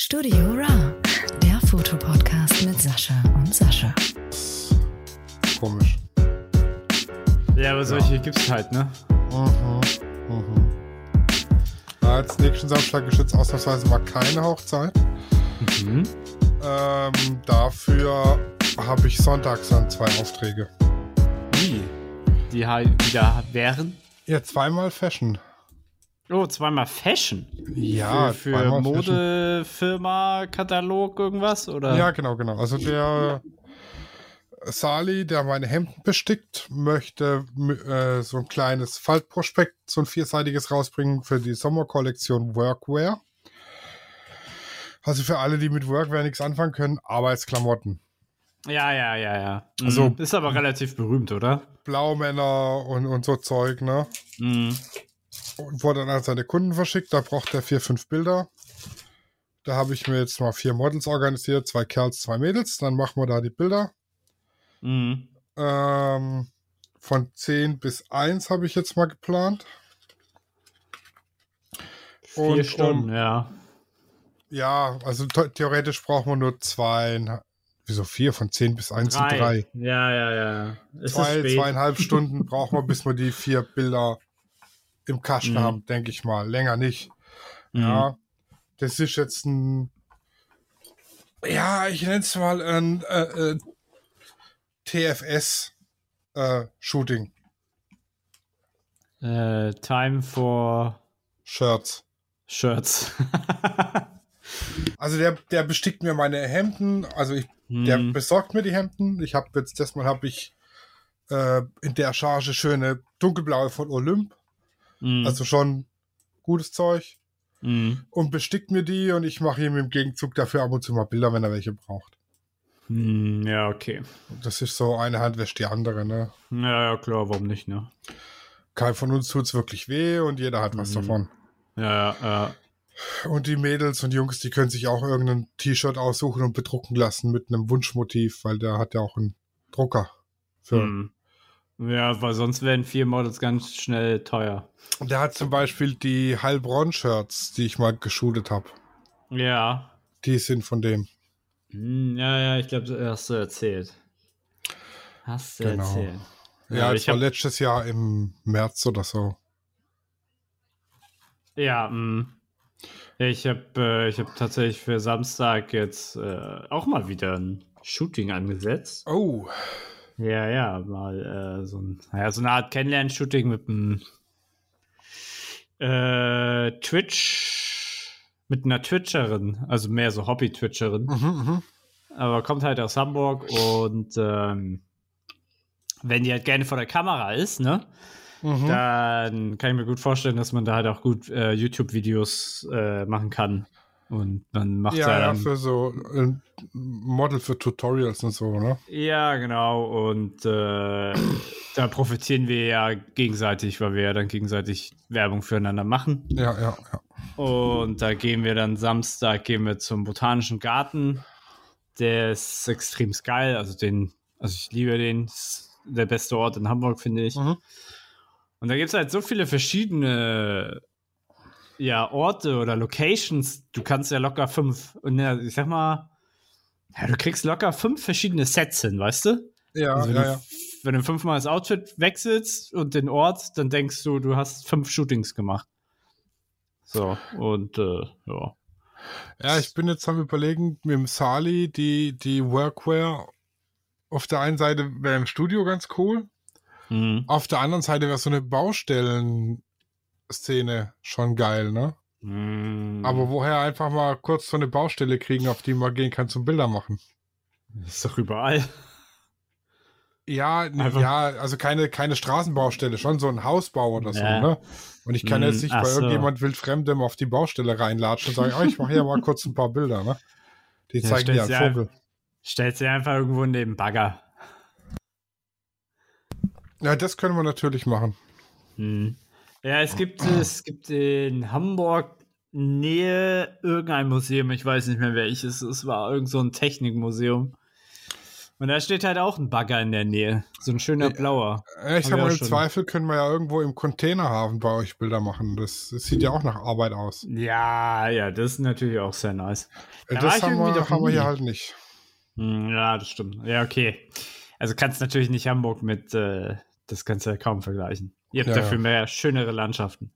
Studio Ra, der Fotopodcast mit Sascha und Sascha. Komisch. Ja, aber solche gibt's halt, ne? Mhm. Mhm. Ja, jetzt nächsten Samstag ist jetzt ausnahmsweise mal keine Hochzeit. Mhm. Ähm, dafür habe ich sonntags dann zwei Aufträge. Wie? Die, die da wären? Ja, zweimal Fashion. Oh, zweimal Fashion. Ja, für, für Modefirma, Katalog, irgendwas? Oder? Ja, genau, genau. Also der Sali, der meine Hemden bestickt, möchte äh, so ein kleines Faltprospekt, so ein vierseitiges rausbringen für die Sommerkollektion Workwear. Also für alle, die mit Workwear nichts anfangen können, Arbeitsklamotten. Ja, ja, ja, ja. Mhm. Also- ist aber relativ berühmt, oder? Blaumänner und, und so Zeug, ne? Mhm. Und wurde dann an seine Kunden verschickt. Da braucht er vier, fünf Bilder. Da habe ich mir jetzt mal vier Models organisiert, zwei Kerls, zwei Mädels. Dann machen wir da die Bilder. Mhm. Ähm, von 10 bis 1 habe ich jetzt mal geplant. Vier Und Stunden, um- ja. Ja, also the- theoretisch brauchen wir nur zwei, wieso vier? Von 10 bis 1 sind drei. Ja, ja, ja. Es Zwei, zweieinhalb Stunden brauchen wir, bis wir die vier Bilder im Kasten Mhm. haben, denke ich mal. Länger nicht. Mhm. Ja, das ist jetzt ein, ja, ich nenne es mal ein äh, äh, TFS-Shooting. Äh, time for Shirts. Shirts. Also der, der bestickt mir meine Hemden, also ich, der Mhm. besorgt mir die Hemden. Ich habe jetzt, das Mal habe ich äh, in der Charge schöne dunkelblaue von Olymp, Mhm. also schon gutes Zeug. Mhm. Und bestickt mir die und ich mache ihm im Gegenzug dafür ab und zu mal Bilder, wenn er welche braucht. Mhm, Ja, okay. Das ist so, eine Hand wäscht die andere, ne? Ja, ja, klar, warum nicht, ne? Kein von uns tut's wirklich weh und jeder hat was Mhm. davon. Ja, ja, Und die Mädels und Jungs, die können sich auch irgendein T-Shirt aussuchen und bedrucken lassen mit einem Wunschmotiv, weil der hat ja auch einen Drucker. Für. Hm. Ja, weil sonst wären vier Models ganz schnell teuer. Und der hat zum Beispiel die Heilbronn-Shirts, die ich mal geshootet habe. Ja. Die sind von dem. Hm, ja, ja, ich glaube, hast du erzählt. Hast du Genau. erzählt. Ja, ich das war hab- letztes Jahr im März oder so. Ja, mh. Ja, ich habe äh, ich hab tatsächlich für Samstag jetzt äh, auch mal wieder ein Shooting angesetzt. Oh. Ja, ja, mal äh, so, ein, ja, so eine Art Kennenlern-Shooting mit einem äh, Twitch, mit einer Twitcherin, also mehr so Hobby-Twitcherin, Mhm, mhm. aber kommt halt aus Hamburg und ähm, wenn die halt gerne vor der Kamera ist, ne, Mhm. dann kann ich mir gut vorstellen, dass man da halt auch gut äh, YouTube-Videos äh, machen kann. Und dann macht Ja, er ja, für so ein Model für Tutorials und so, ne? Ja, genau. Und äh, da profitieren wir ja gegenseitig, weil wir ja dann gegenseitig Werbung füreinander machen. Ja, ja, ja. Und da gehen wir dann Samstag gehen wir zum Botanischen Garten. Der ist extrem geil. Also den, also ich liebe den. Ist der beste Ort in Hamburg, finde ich. Mhm. Und da gibt es halt so viele verschiedene ja, Orte oder Locations. Du kannst ja locker fünf, und ja, ich sag mal, ja, du kriegst locker fünf verschiedene Sets hin, weißt du? Ja, Also wenn, ja, du, ja. wenn du fünfmal das Outfit wechselst und den Ort, dann denkst du, du hast fünf Shootings gemacht. So, und äh, ja. Ja, ich bin jetzt am überlegen, mit dem Sali, die, die Workwear auf der einen Seite wäre im Studio ganz cool, Mhm. auf der anderen Seite wäre so eine Baustellen-Szene schon geil, ne? Mhm. Aber woher einfach mal kurz so eine Baustelle kriegen, auf die man gehen kann zum Bilder machen? ist doch überall. Ja, Einfach- ja, also keine, keine Straßenbaustelle, schon so ein Hausbau oder so, Ja. ne? Und ich kann Mm, jetzt nicht bei so. irgendjemand wildfremdem auf die Baustelle reinlatschen und sagen, oh, ich mache hier mal kurz ein paar Bilder, ne? Die Ja, zeigen dir dir Vogel. Stellst dir einfach irgendwo den Bagger. Ja, das können wir natürlich machen. Mhm. Ja, es gibt, es gibt in Hamburg Nähe irgendein Museum, ich weiß nicht mehr welches, es war irgend so ein Technikmuseum. Und da steht halt auch ein Bagger in der Nähe. So ein schöner blauer. Ja, ich sag mal, im. Zweifel können wir ja irgendwo im Containerhafen bei euch Bilder machen. Das, das sieht ja auch nach Arbeit aus. Ja, ja, das ist natürlich auch sehr nice. Äh, Da das haben wir, haben wir hier halt nicht. Hm, Ja, das stimmt. Ja, okay. Also kannst natürlich nicht Hamburg mit, äh, das kannst du ja kaum vergleichen. Ihr habt Ja, dafür ja. mehr schönere Landschaften.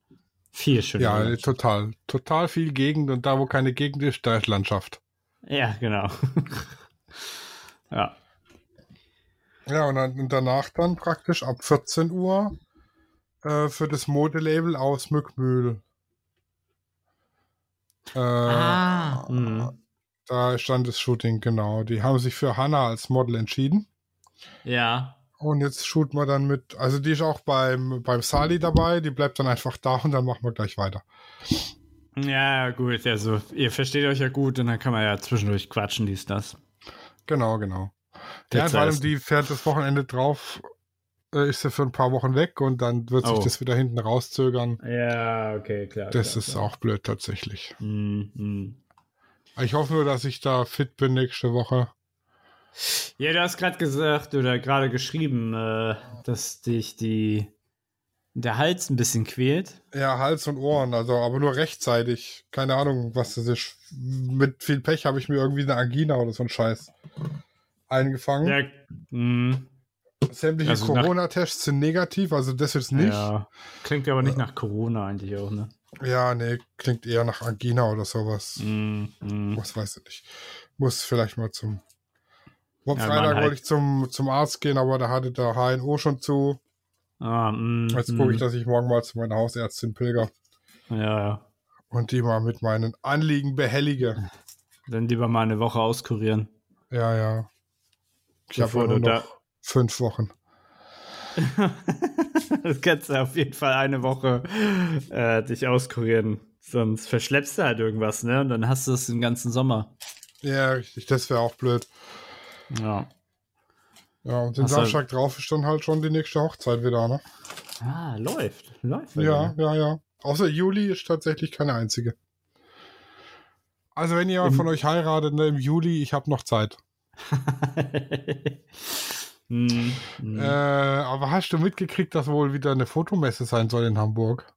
Viel schönere Ja, total. Total viel Gegend und da, wo keine Gegend ist, da ist Landschaft. Ja, genau. ja. Ja, und, dann, danach dann praktisch ab 14 Uhr äh, für das Modelabel aus Mückmühl. Äh, Ah, mhm. Da stand das Shooting, genau. Die haben sich für Hannah als Model entschieden. Ja. Und jetzt shooten wir dann mit, also die ist auch beim, beim Sali dabei, die bleibt dann einfach da und dann machen wir gleich weiter. Ja, gut. Also, ihr versteht euch ja gut und dann kann man ja zwischendurch quatschen, dies, das. Genau, genau. Ja, vor allem die fährt das Wochenende drauf, äh, ist sie für ein paar Wochen weg und dann wird sich Oh. das wieder hinten rauszögern. Ja, okay, klar. Das klar, ist klar. auch blöd tatsächlich. Mhm, mhm. Ich hoffe nur, dass ich da fit bin nächste Woche. Ja, du hast gerade gesagt oder gerade geschrieben, äh, dass dich die der Hals ein bisschen quält. Ja, Hals und Ohren, also aber nur rechtzeitig. Keine Ahnung, was das ist. Mit viel Pech habe ich mir irgendwie eine Angina oder so ein Scheiß eingefangen. Ja, mh, Sämtliche Also Corona-Tests sind negativ, also das jetzt nicht. Ja. ja. Klingt aber nicht nach Corona eigentlich auch, ne? nee, klingt eher nach Angina oder sowas. Mhm, mhm. Was weiß ich nicht. Muss vielleicht mal zum. Am Ja, Freitag Mann, halt. wollte ich zum, zum Arzt gehen, aber da hatte der HNO schon zu. Ah, mhm, Jetzt gucke ich, dass ich morgen mal zu meiner Hausärztin pilger Ja, ja. und die mal mit meinen Anliegen behellige. Dann lieber mal eine Woche auskurieren. Ja, ja. Ich habe nur du da- noch fünf Wochen. das kannst du auf jeden Fall eine Woche äh, dich auskurieren. Sonst verschleppst du halt irgendwas, ne? Und dann hast du es den ganzen Sommer. Ja, richtig, das wäre auch blöd. Ja. Ja, und den Hast du- Samstag drauf ist dann halt schon die nächste Hochzeit wieder, ne? Ah, läuft. Läuft. Ja, dir. ja, ja. Außer Juli ist tatsächlich keine einzige. Also wenn jemand Im- von euch heiratet ne, im Juli, ich habe noch Zeit. Hm, hm. Äh, aber hast du mitgekriegt, dass wohl wieder eine Fotomesse sein soll in Hamburg?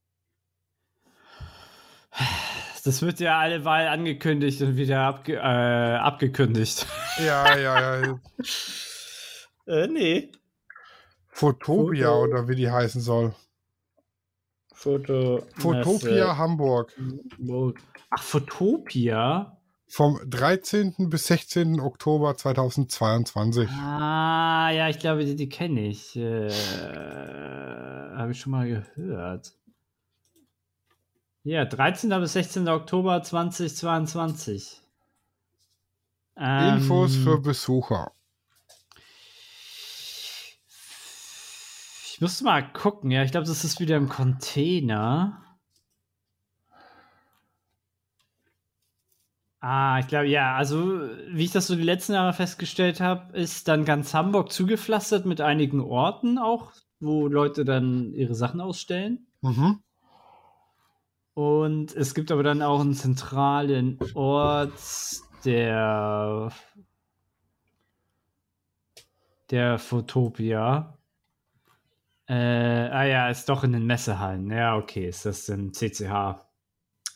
Das wird ja alleweil angekündigt und wieder abge äh, abgekündigt. Ja, ja, ja. äh, nee. Fotopia Foto- oder wie die heißen soll. Foto. Fotopia Hamburg. Ach, Fotopia? Vom 13. bis 16. Oktober 2022. Ah, ja, ich glaube, die, die kenne ich. Äh, Habe ich schon mal gehört. Ja, 13. bis 16. Oktober 2022. Ähm, Infos für Besucher. Ich musste mal gucken, ja. Ich glaube, das ist wieder im Container. Ah, ich glaube, ja, also wie ich das so die letzten Jahre festgestellt habe, ist dann ganz Hamburg zugepflastert mit einigen Orten auch, wo Leute dann ihre Sachen ausstellen. Mhm. Und es gibt aber dann auch einen zentralen Ort, der der Fotopia. Äh, ah ja, ist doch in den Messehallen. Ja, okay, ist das im CCH.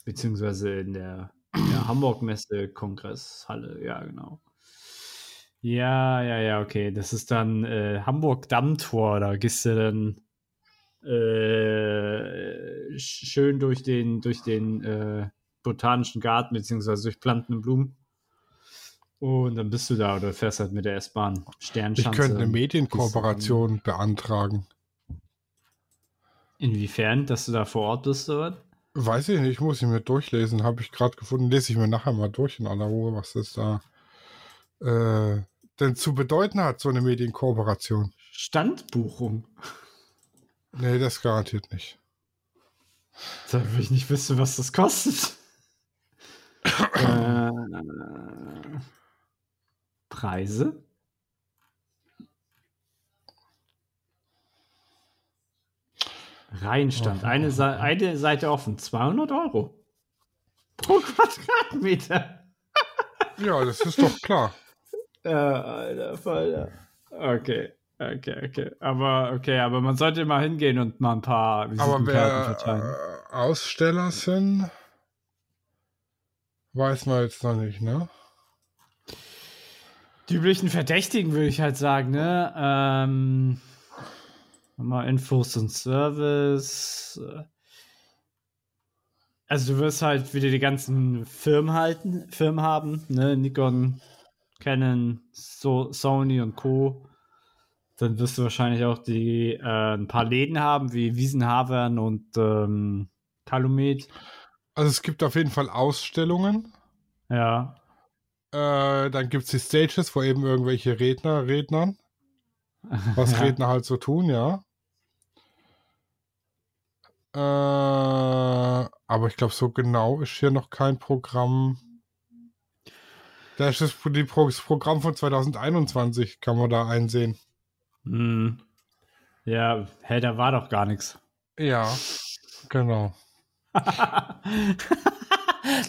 Beziehungsweise in der, der Hamburg-Messe-Kongresshalle. Ja, genau. Ja, ja, ja, okay. Das ist dann äh, Hamburg-Dammtor. Da gehst du dann äh, sch- schön durch den, durch den äh, botanischen Garten, beziehungsweise durch Planten und Blumen. Und dann bist du da oder fährst halt mit der S-Bahn. Ich Sternschanze. könnte eine Medienkooperation beantragen. Inwiefern, dass du da vor Ort bist oder? was? Weiß ich nicht, muss ich mir durchlesen. Habe ich gerade gefunden. Lese ich mir nachher mal durch in aller Ruhe, was das da äh, denn zu bedeuten hat, so eine Medienkooperation. Standbuchung. Nee, das garantiert nicht. Da will ich nicht wissen, was das kostet. äh, Preise? Reihenstand. Eine, Sa eine Seite offen. 200 Euro. Pro Quadratmeter. Ja, das ist doch klar. Äh, alter Falter. Okay. Okay, okay. Aber okay, aber man sollte mal hingehen und mal ein paar Aber Visitenkarten wer verteilen. äh, Aussteller sind, weiß man jetzt noch nicht, ne? Die üblichen Verdächtigen würde ich halt sagen, ne? Ähm, mal Infos und Service. Also du wirst halt wieder die ganzen Firmen halten, Firmen haben, ne? Nikon, Canon, so Sony und Co. Dann wirst du wahrscheinlich auch die äh, ein paar Läden haben, wie Wiesenhavern und ähm, Calumet. Also es gibt auf jeden Fall Ausstellungen. Ja. Äh, dann gibt es die Stages, wo eben irgendwelche Redner rednern. Was Ja. Redner halt so tun, ja. Äh, aber ich glaube, so genau ist hier noch kein Programm. Da ist das, Pro das Programm von 2021, kann man da einsehen. Hm. Ja, hä, da war doch gar nichts. Ja, genau.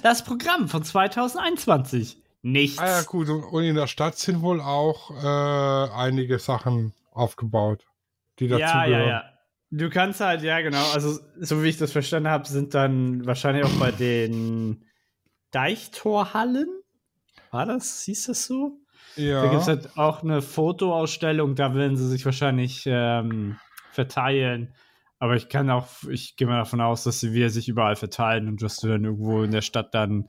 das Programm von 2021. Nichts. Ah ja, gut. Und, in der Stadt sind wohl auch äh, einige Sachen aufgebaut, die dazu ja, ja, gehören. ja. Du kannst halt, ja, genau. Also, so wie ich das verstanden habe, sind dann wahrscheinlich auch bei den Deichtorhallen. War das? Hieß das so? Ja. Da gibt es halt auch eine Fotoausstellung, da werden sie sich wahrscheinlich ähm, verteilen. Aber ich kann auch, ich gehe mal davon aus, dass sie wieder sich überall verteilen und dass du dann irgendwo in der Stadt dann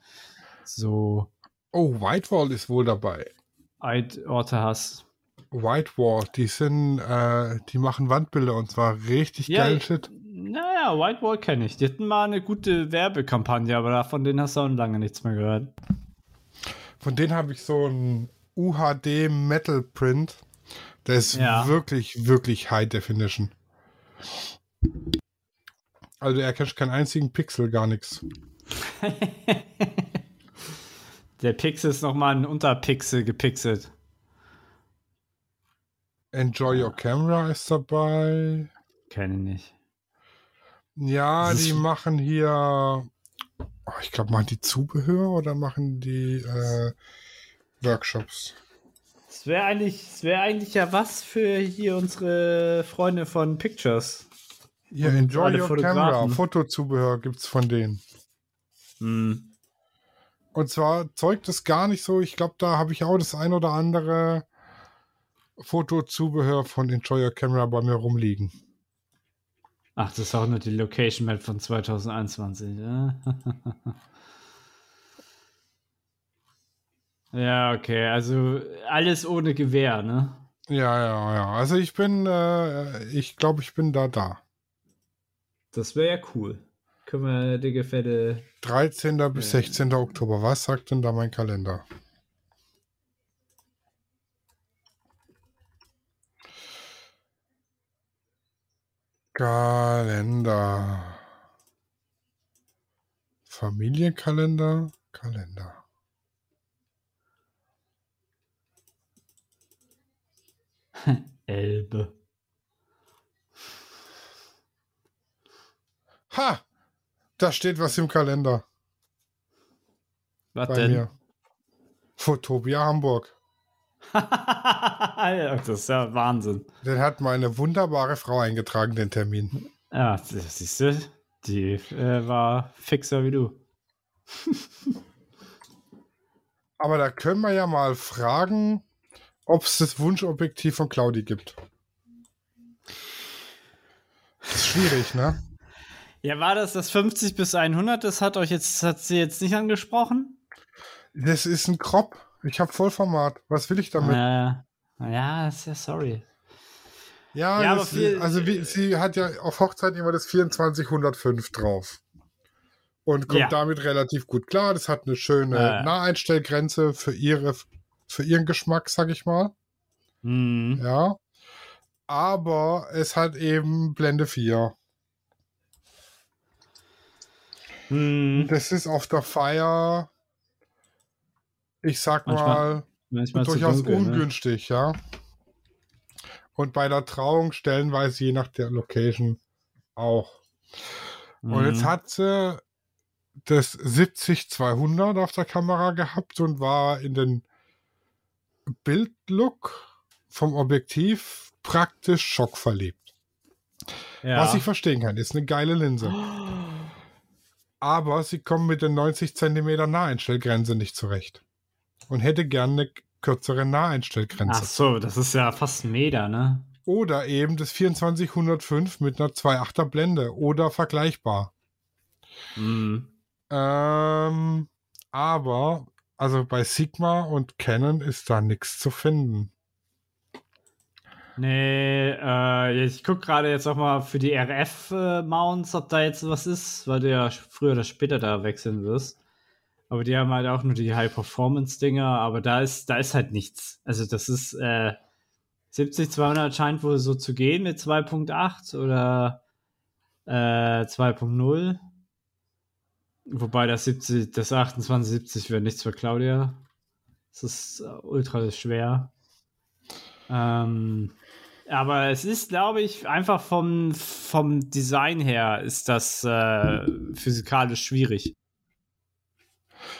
so Oh, Whitewall ist wohl dabei. Orte hast. Whitewall, die sind, äh, die machen Wandbilder und zwar richtig Ja, geil Shit. Naja, Whitewall kenne ich. Die hatten mal eine gute Werbekampagne, aber davon denen hast du auch lange nichts mehr gehört. Von denen habe ich so einen UHD Metal Print. Der ist Ja. wirklich, wirklich High Definition. Also du erkennst keinen einzigen Pixel, gar nichts. Der Pixel ist nochmal ein Unterpixel gepixelt. Enjoy Your Camera ist dabei. Kenne ich nicht. Ja, die machen hier, oh, ich glaube, machen die Zubehör oder machen die äh, Workshops? Es wäre eigentlich, es wäre eigentlich ja was für hier unsere Freunde von Pictures. Hier, Und Enjoy Your. Camera, Fotozubehör gibt's von denen. Hm. Und zwar zeugt es gar nicht so, ich glaube, da habe ich auch das ein oder andere Fotozubehör von Enjoy Your Camera bei mir rumliegen. Ach, das ist auch nur die Location Map von 2021. Ja, ja okay. Also alles ohne Gewehr, ne? Ja, ja, ja. Also ich bin, äh, ich glaube, ich bin da da. Das wäre ja cool. Können wir dicke fette. 13. bis Ja. 16. Oktober. Was sagt denn da mein Kalender? Kalender. Familienkalender, Kalender. Elbe. Ha! Da steht was im Kalender Was bei denn? mir. Fotopia Hamburg. Das ist ja Wahnsinn. Den hat meine wunderbare Frau eingetragen, den Termin. Ja, das siehst du, die äh, war fixer wie du. Aber da können wir ja mal fragen, ob es das Wunschobjektiv von Claudi gibt. Das ist schwierig, ne? Ja, war das das 50 bis 100? Das hat euch jetzt, hat sie jetzt nicht angesprochen? Das ist ein Crop. Ich habe Vollformat. Was will ich damit? Äh, ja, ist ja sorry. Ja, Ja, das, viel- also wie, sie hat ja auf Hochzeit immer das 2405 drauf. Und kommt Ja. damit relativ gut klar. Das hat eine schöne Äh. Naheinstellgrenze für ihre, für ihren Geschmack, sag ich mal. Hm. Ja. Aber es hat eben Blende 4. Hm. Das ist auf der Feier, ich sag Manchmal mal, Manchmal durchaus dunkel, ne? ungünstig, ja. Und bei der Trauung stellenweise je nach der Location auch. Und jetzt Mhm. hat sie das 70-200 auf der Kamera gehabt und war in den Bildlook vom Objektiv praktisch schockverliebt. Ja. Was ich verstehen kann, ist eine geile Linse. Aber sie kommen mit der 90 cm Naheinstellgrenze nicht zurecht. Und hätte gerne eine kürzere Naheinstellgrenze. Ach so, das ist ja fast ein Meter, ne? Oder eben das 2405 mit einer 2.8er Blende oder vergleichbar. Mhm. Ähm, aber, also bei Sigma und Canon ist da nichts zu finden. Nee, äh, ich guck gerade jetzt auch mal für die RF-Mounts, ob da jetzt was ist, weil du ja früher oder später da wechseln wirst. Aber die haben halt auch nur die High-Performance-Dinger, aber da ist, da ist halt nichts. Also das ist, äh, 70-200 scheint wohl so zu gehen mit 2.8 oder äh, 2.0. Wobei das 70, das 2870 wäre nichts für Claudia. Das ist äh, ultra schwer. Ähm, aber es ist, glaube ich, einfach vom, vom Design her ist das äh, physikalisch schwierig.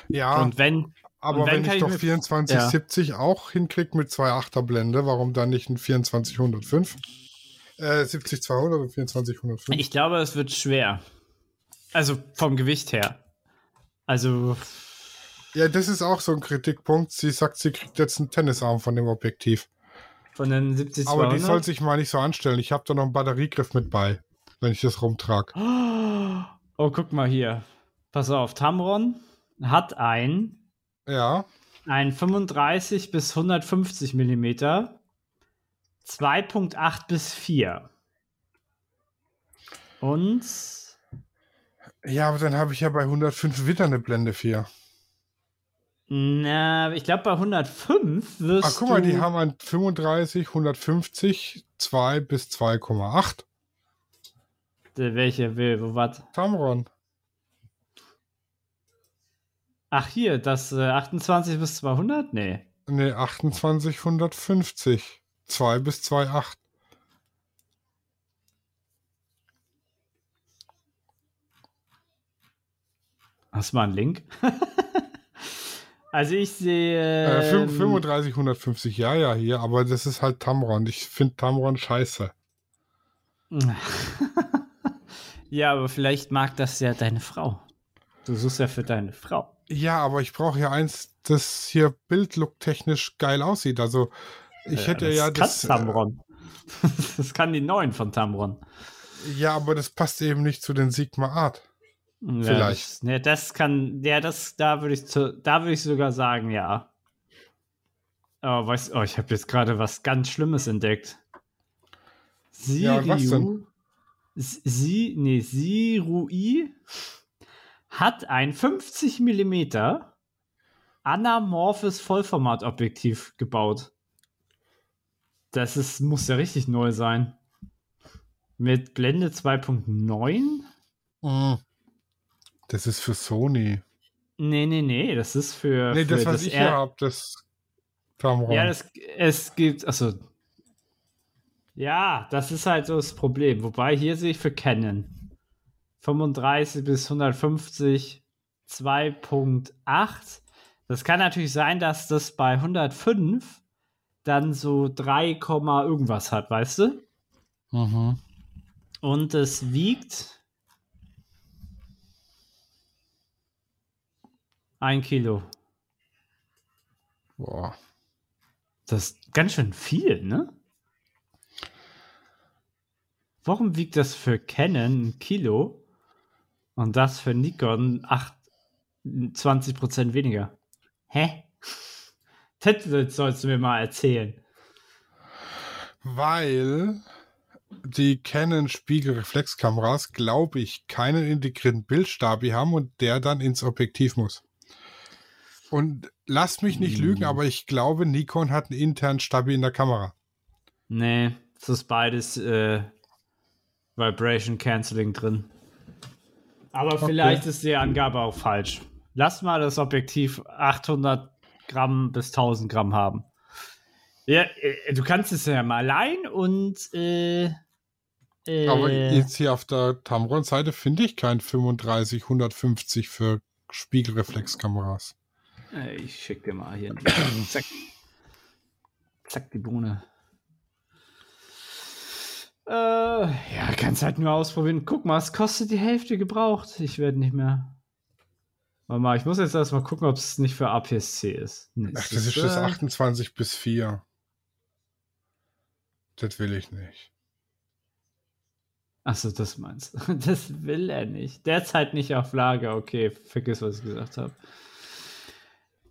Ja, Und wenn, aber und wenn wenn ich doch mir- 2470 auch hinkriege mit 2.8er Blende, warum dann nicht ein 2405? Äh, 70200 und 2405. ich glaube, es wird schwer. Also vom Gewicht her. Also, Ja, das ist auch so ein Kritikpunkt. Sie sagt, sie kriegt jetzt einen Tennisarm von dem Objektiv. von den 70 Aber die soll sich mal nicht so anstellen. Ich habe da noch einen Batteriegriff mit bei, wenn ich das rumtrage. Oh, guck mal hier. Pass auf, Tamron hat ein, Ja, ein 35 bis 150 Millimeter, 2.8 bis 4. Und ja, aber dann habe ich ja bei 105 wieder eine Blende 4. na, ich glaube bei 105 wirst Ach, guck mal, du die haben ein 35, 150, 2 bis 2,8. Der, welche will, wo was? Tamron. Ach hier, das äh, 28 bis 200? Nee. Ne, 28, 150. 2 bis 2,8. Hast du mal einen Link? also ich sehe. Äh, fün- ähm, 35, 150, ja, ja, hier, aber das ist halt Tamron. Ich finde Tamron scheiße. ja, aber vielleicht mag das ja deine Frau. Du suchst ja für deine Frau. Ja, aber ich brauche ja eins, das hier bildlook-technisch geil aussieht. Also, ich hätte das ja kann das. Tamron. das kann die neuen von Tamron. Ja, aber das passt eben nicht zu den Sigma Art. Ja, Vielleicht. Das, ne, das kann, ja, das, da würde ich, zu, da würde ich sogar sagen, ja. Aber weißt, oh, ich habe jetzt gerade was ganz Schlimmes entdeckt. Ja, was Siriu, S- Sie, nee, Sirui hat ein 50 mm anamorphes Vollformatobjektiv gebaut. Das ist, muss ja richtig neu sein. Mit Blende 2.9? Mhm. Das ist für Sony. Nee, nee, nee, das ist für. Nee, für das, was ich hier habe, das Tamron. Ja, das, es gibt, also. Ja, das ist halt so das Problem. Wobei hier sehe ich für Canon 35 bis 150 2.8. Das kann natürlich sein, dass das bei 105 dann so 3, Komma irgendwas hat, weißt du? mhm. Und es wiegt ein Kilo. Boah. Das ist ganz schön viel, ne? Warum wiegt das für Canon ein Kilo und das für Nikon 8, 20% weniger? Hä? Das sollst du mir mal erzählen. Weil die Canon Spiegelreflexkameras, glaube ich, keinen integrierten Bildstabi haben und der dann ins Objektiv muss. Und lasst mich nicht Hm. lügen, aber ich glaube, Nikon hat einen internen Stabi in der Kamera. Nee, es ist beides äh, Vibration Canceling drin. Aber vielleicht ist die Angabe auch falsch. Lass mal das Objektiv 800 Gramm bis 1000 Gramm haben. Ja, äh, du kannst es ja mal allein und äh, äh, Aber jetzt hier auf der Tamron-Seite finde ich kein 35, 150 für Spiegelreflexkameras. Ich schick dir mal hier. Zack. Zack, die Bohne. Äh, ja, kannst halt nur ausprobieren. Guck mal, es kostet die Hälfte gebraucht. Ich werde nicht mehr. Warte mal, ich muss jetzt erstmal gucken, ob es nicht für APS-C ist. Nee, Ach, das ist das 28 bis 4. Das will ich nicht. Achso, das meinst du. Das will er nicht. Derzeit nicht auf Lager. Okay, vergiss, was ich gesagt habe.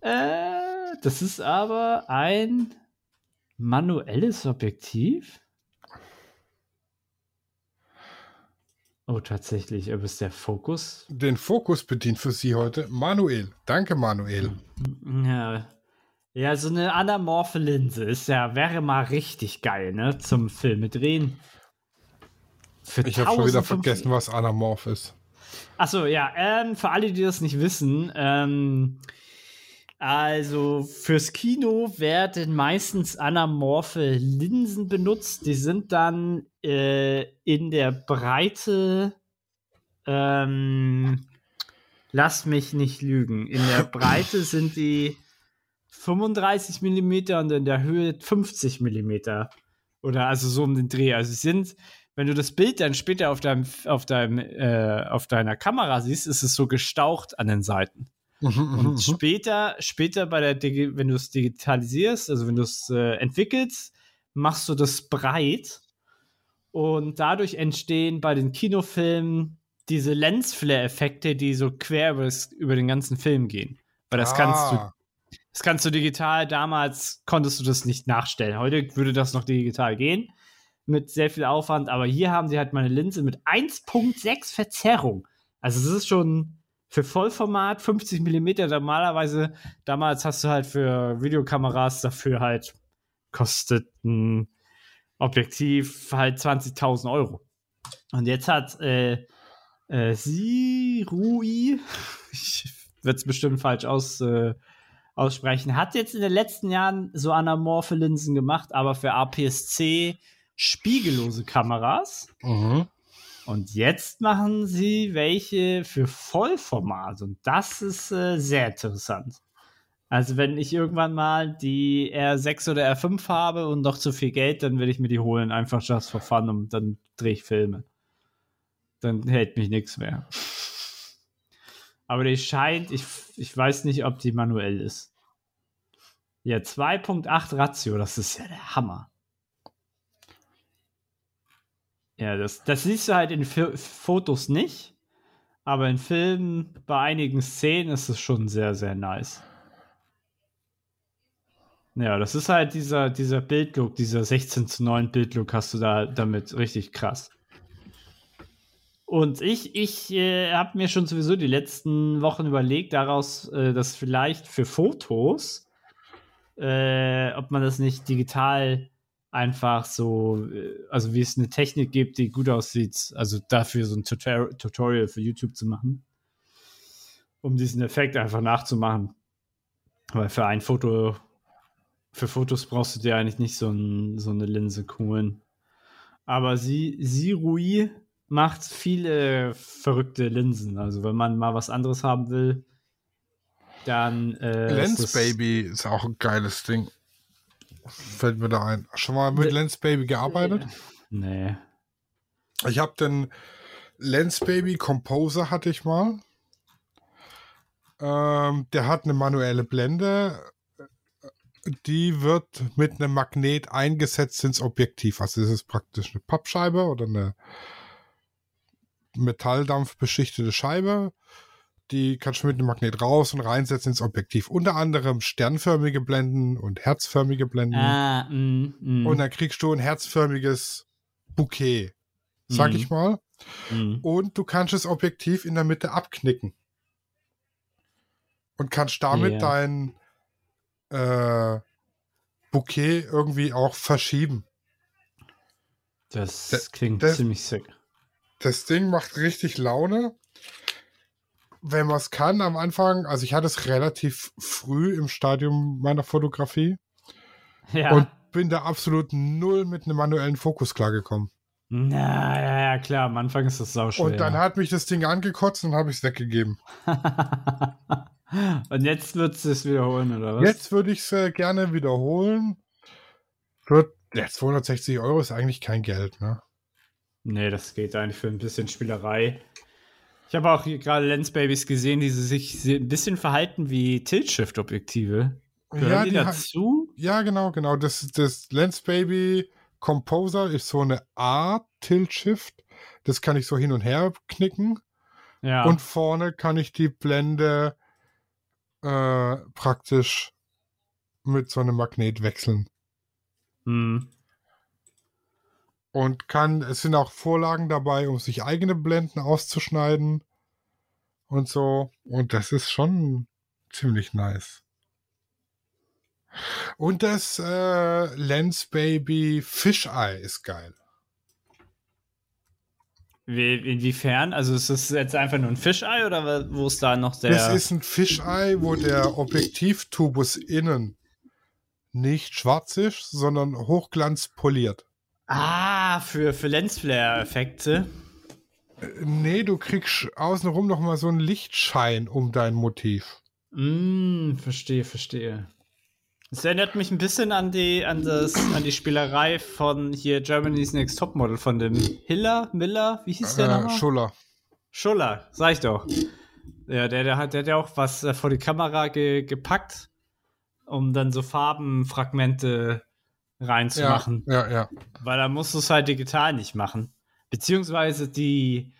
Äh, das ist aber ein manuelles Objektiv. Oh, tatsächlich, aber ist der Fokus? Den Fokus bedient für Sie heute Manuel. Danke, Manuel. Ja. Ja, so eine anamorphe Linse ist ja, wäre mal richtig geil, ne? Zum Filme drehen. Für ich habe schon wieder vergessen, was anamorph ist. Achso, ja, ähm, für alle, die das nicht wissen, ähm, also fürs Kino werden meistens anamorphe Linsen benutzt. Die sind dann äh, in der Breite, ähm, lass mich nicht lügen, in der Breite sind die 35 mm und in der Höhe 50 mm. Oder also so um den Dreh. Also sie sind, wenn du das Bild dann später auf, deinem, auf, deinem, äh, auf deiner Kamera siehst, ist es so gestaucht an den Seiten. Mhm, und mhm. später, später bei der, Digi wenn du es digitalisierst, also wenn du es äh, entwickelst, machst du das breit und dadurch entstehen bei den Kinofilmen diese Lensflare-Effekte, die so quer über, den ganzen Film gehen. Weil das ah. kannst du, ah. das kannst du digital, damals konntest du das nicht nachstellen. Heute würde das noch digital gehen, mit sehr viel Aufwand, aber hier haben sie halt meine Linse mit 1.6 Verzerrung. Also es ist schon für Vollformat 50 mm normalerweise, damals hast du halt für Videokameras dafür halt kostet ein Objektiv halt 20.000 Euro. Und jetzt hat äh, äh, Sirui, ich werde es bestimmt falsch aus, äh, aussprechen, hat jetzt in den letzten Jahren so anamorphe Linsen gemacht, aber für APS-C spiegellose Kameras. Mhm. Und jetzt machen sie welche für Vollformat und das ist äh, sehr interessant. Also wenn ich irgendwann mal die R6 oder R5 habe und noch zu viel Geld, dann will ich mir die holen, einfach just for fun und dann drehe ich Filme. Dann hält mich nichts mehr. Aber die scheint, ich, ich weiß nicht, ob die manuell ist. Ja, 2.8 Ratio, das ist ja der Hammer. Ja, das, das siehst du halt in F Fotos nicht, aber in Filmen bei einigen Szenen ist es schon sehr, sehr nice. Ja, das ist halt dieser, dieser Bildlook, dieser 16 zu 9 Bildlook hast du da damit richtig krass. Und ich, ich äh, habe mir schon sowieso die letzten Wochen überlegt, daraus, äh, dass vielleicht für Fotos, äh, ob man das nicht digital einfach so, äh, also wie es eine Technik gibt, die gut aussieht, also dafür so ein Tutor Tutorial für YouTube zu machen, um diesen Effekt einfach nachzumachen. Weil für ein Foto, für Fotos brauchst du dir eigentlich nicht so, ein, so eine Linse coolen. Aber sie, Sirui macht viele verrückte Linsen. Also wenn man mal was anderes haben will, dann äh, Lens Baby ist auch ein geiles Ding. Fällt mir da ein. Schon mal mit Lens Baby gearbeitet? Nee. Ich habe den Lens Baby Composer hatte ich mal. Ähm, der hat eine manuelle Blende. Die wird mit einem Magnet eingesetzt ins Objektiv. Also ist praktisch eine Pappscheibe oder eine metalldampfbeschichtete Scheibe die kannst du mit dem Magnet raus und reinsetzen ins Objektiv. Unter anderem sternförmige Blenden und herzförmige Blenden. Ah, mm, mm. Und dann kriegst du ein herzförmiges Bouquet, sag mm. ich mal. Mm. Und du kannst das Objektiv in der Mitte abknicken. Und kannst damit yeah. dein äh, Bouquet irgendwie auch verschieben. Das klingt das, ziemlich sick. Das Ding macht richtig Laune wenn man es kann, am Anfang, also ich hatte es relativ früh im Stadium meiner Fotografie ja. und bin da absolut null mit einem manuellen Fokus klargekommen. Na, ja, ja, klar, am Anfang ist das sau schwer. Und dann hat mich das Ding angekotzt und habe ich es weggegeben. und jetzt würdest du es wiederholen, oder was? Jetzt würde ich es äh, gerne wiederholen. Für ja, 260 Euro ist eigentlich kein Geld, ne? Nee, das geht eigentlich für ein bisschen Spielerei. Ich habe auch hier gerade Lensbabys gesehen, die sich ein bisschen verhalten wie Tilt-Shift-Objektive. Gehören Ja, die, die dazu? Ja, genau, genau. Das, das Lens Baby Composer ist so eine Art Tilt Shift. Das kann ich so hin und her knicken. Ja. Und vorne kann ich die Blende äh, praktisch mit so einem Magnet wechseln. hm. Und kann, es sind auch Vorlagen dabei, um sich eigene Blenden auszuschneiden und so. Und das ist schon ziemlich nice. Und das äh, Lens Baby Fisheye ist geil. Wie, inwiefern? Also ist das jetzt einfach nur ein Fischei oder wo ist da noch der. Das ist ein Fisheye, wo der Objektivtubus innen nicht schwarz ist, sondern hochglanzpoliert. Ah, für, für Lensflare-Effekte. Nee, du kriegst außenrum noch mal so einen Lichtschein um dein Motiv. Mm, verstehe, verstehe. Es erinnert mich ein bisschen an die, an das, an die Spielerei von hier Germany's Next Topmodel von dem Hiller, Miller, wie hieß der Äh, nochmal? Schuller. Schuller, sag ich doch. Ja, der, der hat, der hat ja auch was äh, vor die Kamera ge, gepackt, um dann so Farbenfragmente reinzumachen. ja, ja. Weil da musst du es halt digital nicht machen. Beziehungsweise die,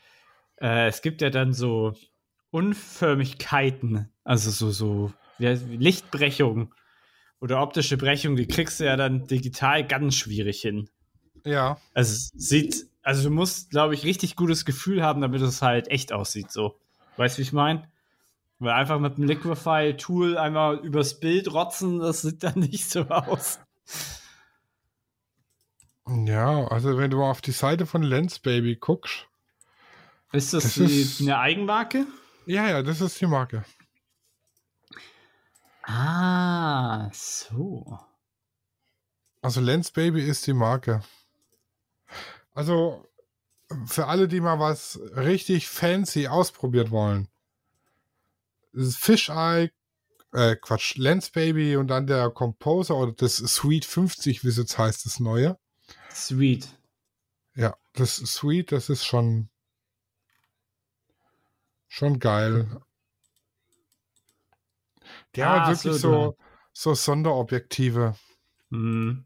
äh, es gibt ja dann so Unförmigkeiten, also so, so wie heißt- wie Lichtbrechung oder optische Brechung, die kriegst du ja dann digital ganz schwierig hin. Ja, Also es sieht, also du musst, glaube ich, richtig gutes Gefühl haben, damit es halt echt aussieht, so. Weißt du, wie ich meine? Weil einfach mit dem Liquify-Tool einmal übers Bild rotzen, das sieht dann nicht so aus. Ja, also wenn du mal auf die Seite von Lens Baby guckst. Ist das, Das die, ist- eine Eigenmarke? Ja, ja, das ist die Marke. Ah, so. Also Lens Baby ist die Marke. Also für alle, die mal was richtig fancy ausprobiert wollen. Fisheye, äh, Quatsch, Lens Baby und dann der Composer oder das Sweet 50, wie es jetzt heißt, das neue. Sweet. Ja, das Sweet, das ist schon schon geil. Die haben Ah, halt wirklich so, so, so Sonderobjektive. Hm.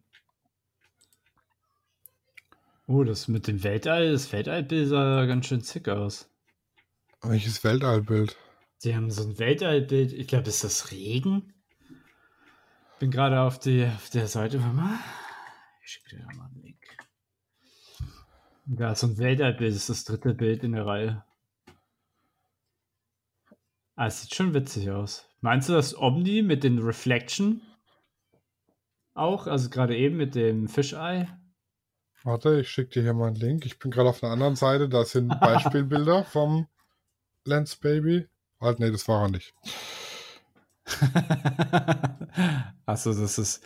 Oh, das mit dem Weltall, das Weltallbild sah ganz schön zick aus. Welches Weltallbild? Die haben so ein Weltallbild, ich glaube, ist das Regen? Bin gerade auf, die, auf der Seite, warte mal. Ich schicke dir mal einen Link. Da ist so ein Weltallbild, das ist das dritte Bild in der Reihe. Ah, es sieht schon witzig aus. Meinst du das Omni mit den Reflection? Auch, also gerade eben mit dem Fischei? Warte, ich schicke dir hier mal einen Link. Ich bin gerade auf einer anderen Seite. Da sind Beispielbilder vom Lens Baby. Halt, nee, das war er nicht. Achso, das ist.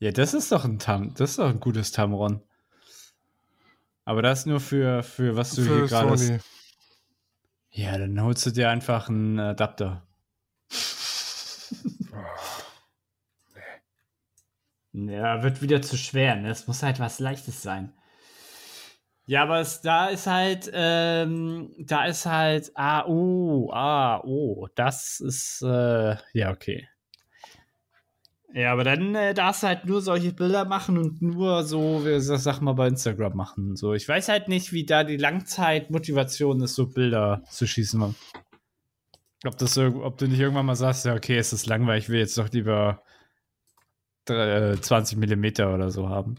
Ja, das ist doch ein Tam. Das ist doch ein gutes Tamron. Aber das nur für, für was du hier Für gerade. Sony. Ja, dann holst du dir einfach einen Adapter. Ja, wird wieder zu schwer, ne? Es muss halt was Leichtes sein. Ja, aber es, da ist halt, ähm, da ist halt, ah, oh, ah, oh, das ist, äh, ja, okay. Ja, aber dann äh, darfst du halt nur solche Bilder machen und nur so, wie gesagt, sag mal, bei Instagram machen. So, ich weiß halt nicht, wie da die Langzeitmotivation ist, so Bilder zu schießen. Man. Ob, das, ob du nicht irgendwann mal sagst, ja, okay, es ist langweilig, ich will jetzt doch lieber drei- äh, 20 Millimeter oder so haben.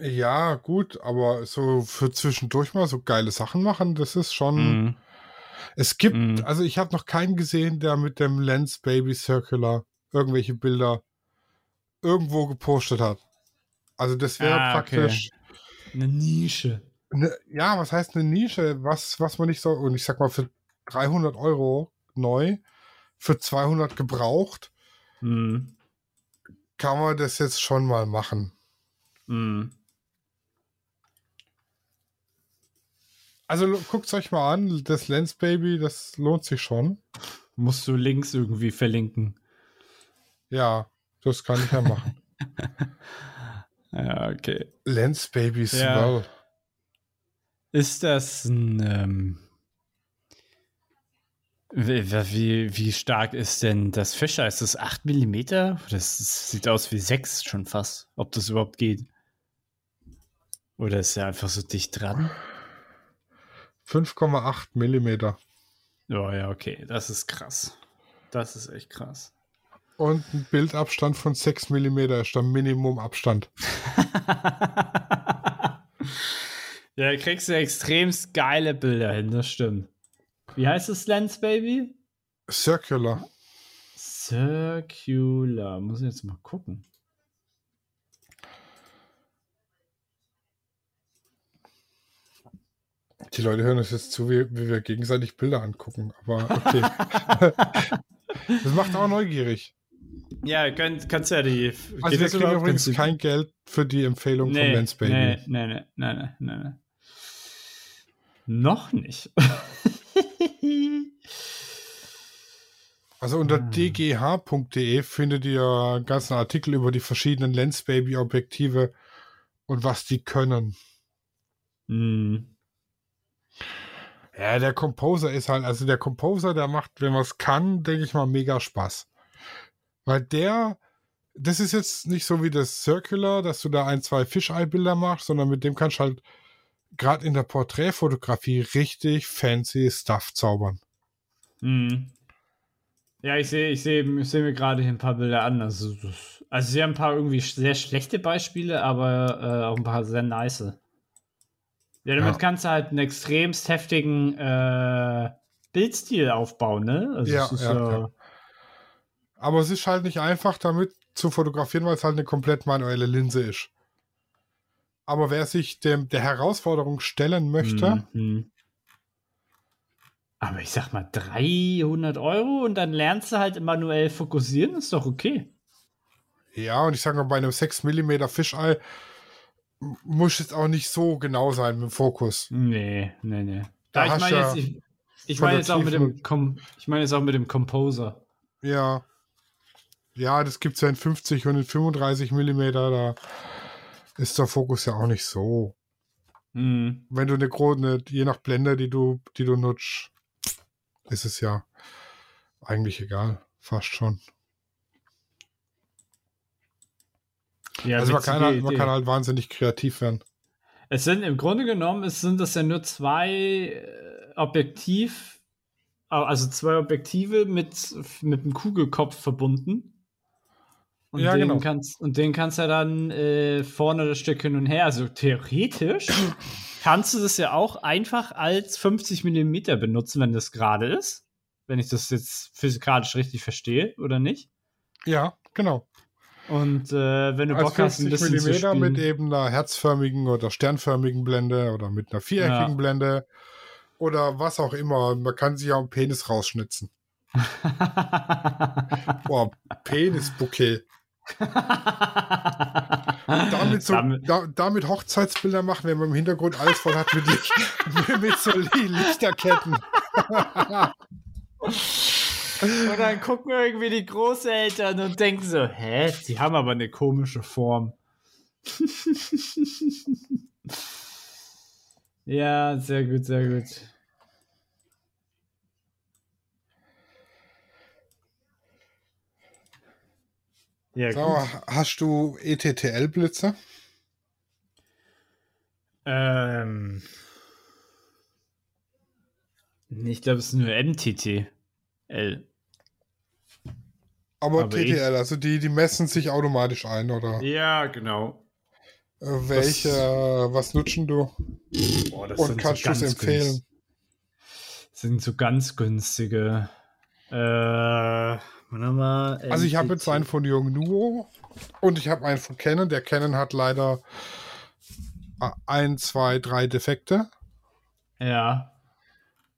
Ja, gut, aber so für zwischendurch mal so geile Sachen machen, das ist schon. Mhm. Es gibt, Mhm. also ich habe noch keinen gesehen, der mit dem Lens Baby Circular irgendwelche Bilder irgendwo gepostet hat. Also das wäre Ah, okay. praktisch. Eine Nische. Ne, ja, was heißt eine Nische? Was, was man nicht so, und ich sag mal für 300 Euro neu, für 200 gebraucht, Mhm. kann man das jetzt schon mal machen. Mhm. Also guckt es euch mal an, das Lens Baby, das lohnt sich schon. Musst du Links irgendwie verlinken. Ja, das kann ich ja machen. ja, okay. Lens Baby Ja. Swell. Ist das ein. Ähm, wie, wie, wie stark ist denn das Fischer? Ist das 8 mm? Das sieht aus wie 6 schon fast. Ob das überhaupt geht. Oder ist er einfach so dicht dran? 5,8 Millimeter. Oh ja, okay. Das ist krass. Das ist echt krass. Und ein Bildabstand von 6 Millimeter ist der Minimumabstand. ja, da kriegst du extremst geile Bilder hin, das stimmt. Wie heißt das Lens Baby? Circular. Circular. Muss ich jetzt mal gucken. Die Leute hören uns jetzt zu, wie, wie wir gegenseitig Bilder angucken. Aber okay. das macht auch neugierig. Ja, könnt, kannst ja die. Also wir kriegen übrigens kein Geld für die Empfehlung von nee, Lens Baby. nee, nee, nee, nee, nee, nee. Noch nicht. Also unter Ah. dgh.de findet ihr einen ganzen Artikel über die verschiedenen Lens Baby Objektive und was die können. Hm. Ja, der Composer ist halt, also der Composer, der macht, wenn man es kann, denke ich mal, mega Spaß. Weil der, das ist jetzt nicht so wie das Circular, dass du da ein, zwei Fischei-Bilder machst, sondern mit dem kannst du halt gerade in der Porträtfotografie richtig fancy Stuff zaubern. Hm. Ja, ich sehe ich seh, ich seh mir gerade hier ein paar Bilder an. Also, also sie haben ein paar irgendwie sehr schlechte Beispiele, aber äh, auch ein paar sehr nice. Ja, damit Ja. kannst du halt einen extremst heftigen äh, Bildstil aufbauen, ne? Also Ja, ja, äh, ja. Aber es ist halt nicht einfach damit zu fotografieren, weil es halt eine komplett manuelle Linse ist. Aber wer sich dem, der Herausforderung stellen möchte, Mhm. Aber ich sag mal, 300 Euro und dann lernst du halt manuell fokussieren, ist doch okay. ja, und ich sage mal, bei einem 6 mm Fischei muss es auch nicht so genau sein mit dem Fokus. Nee, nee, nee. Da Da ich meine ja jetzt, ich, ich der jetzt auch mit Tiefen- dem Com ich meine jetzt auch mit dem Composer. Ja. Ja, das gibt es ja in 50 und in 35 mm, da ist der Fokus ja auch nicht so. Mhm. Wenn du eine große, je nach Blende, die du, die du nutzt, ist es ja eigentlich egal. Fast schon. Ja, also man kann, halt, man kann halt wahnsinnig kreativ werden. Es sind im Grunde genommen, es sind das ja nur zwei äh, Objektiv, also zwei Objektive mit, mit einem Kugelkopf verbunden. Und, Ja, den genau. kannst, und den kannst du dann äh, vorne das Stück hin und her. Also theoretisch kannst du das ja auch einfach als 50 mm benutzen, wenn das gerade ist. Wenn ich das jetzt physikalisch richtig verstehe, oder nicht? Ja, genau. Und äh, wenn du Als Bock hast, ein 50 bisschen zu mm spielen. mit eben einer herzförmigen oder sternförmigen Blende oder mit einer viereckigen Ja. Blende oder was auch immer. Man kann sich auch einen Penis rausschnitzen. Boah, Penisbouquet. Damit, so, Damit- da, damit Hochzeitsbilder machen, wenn man im Hintergrund alles voll hat mit, Licht, mit so Li- Lichterketten. Und dann gucken irgendwie die Großeltern und denken so, hä, die haben aber eine komische Form. ja, sehr gut, sehr gut. Ja, mal, hast du ETTL-Blitze? Ähm, ich glaube, es ist nur MTT. L. Aber, Aber ich- TTL, also die, die messen sich automatisch ein, oder? Ja, genau. Äh, welche, was nutzen du? Boah, das Und sind kannst so du es empfehlen? günst- sind so ganz günstige. Äh. Also ich habe jetzt einen von Yongnuo und ich habe einen von Canon. Der Canon hat leider äh, ein, zwei, drei Defekte. Ja.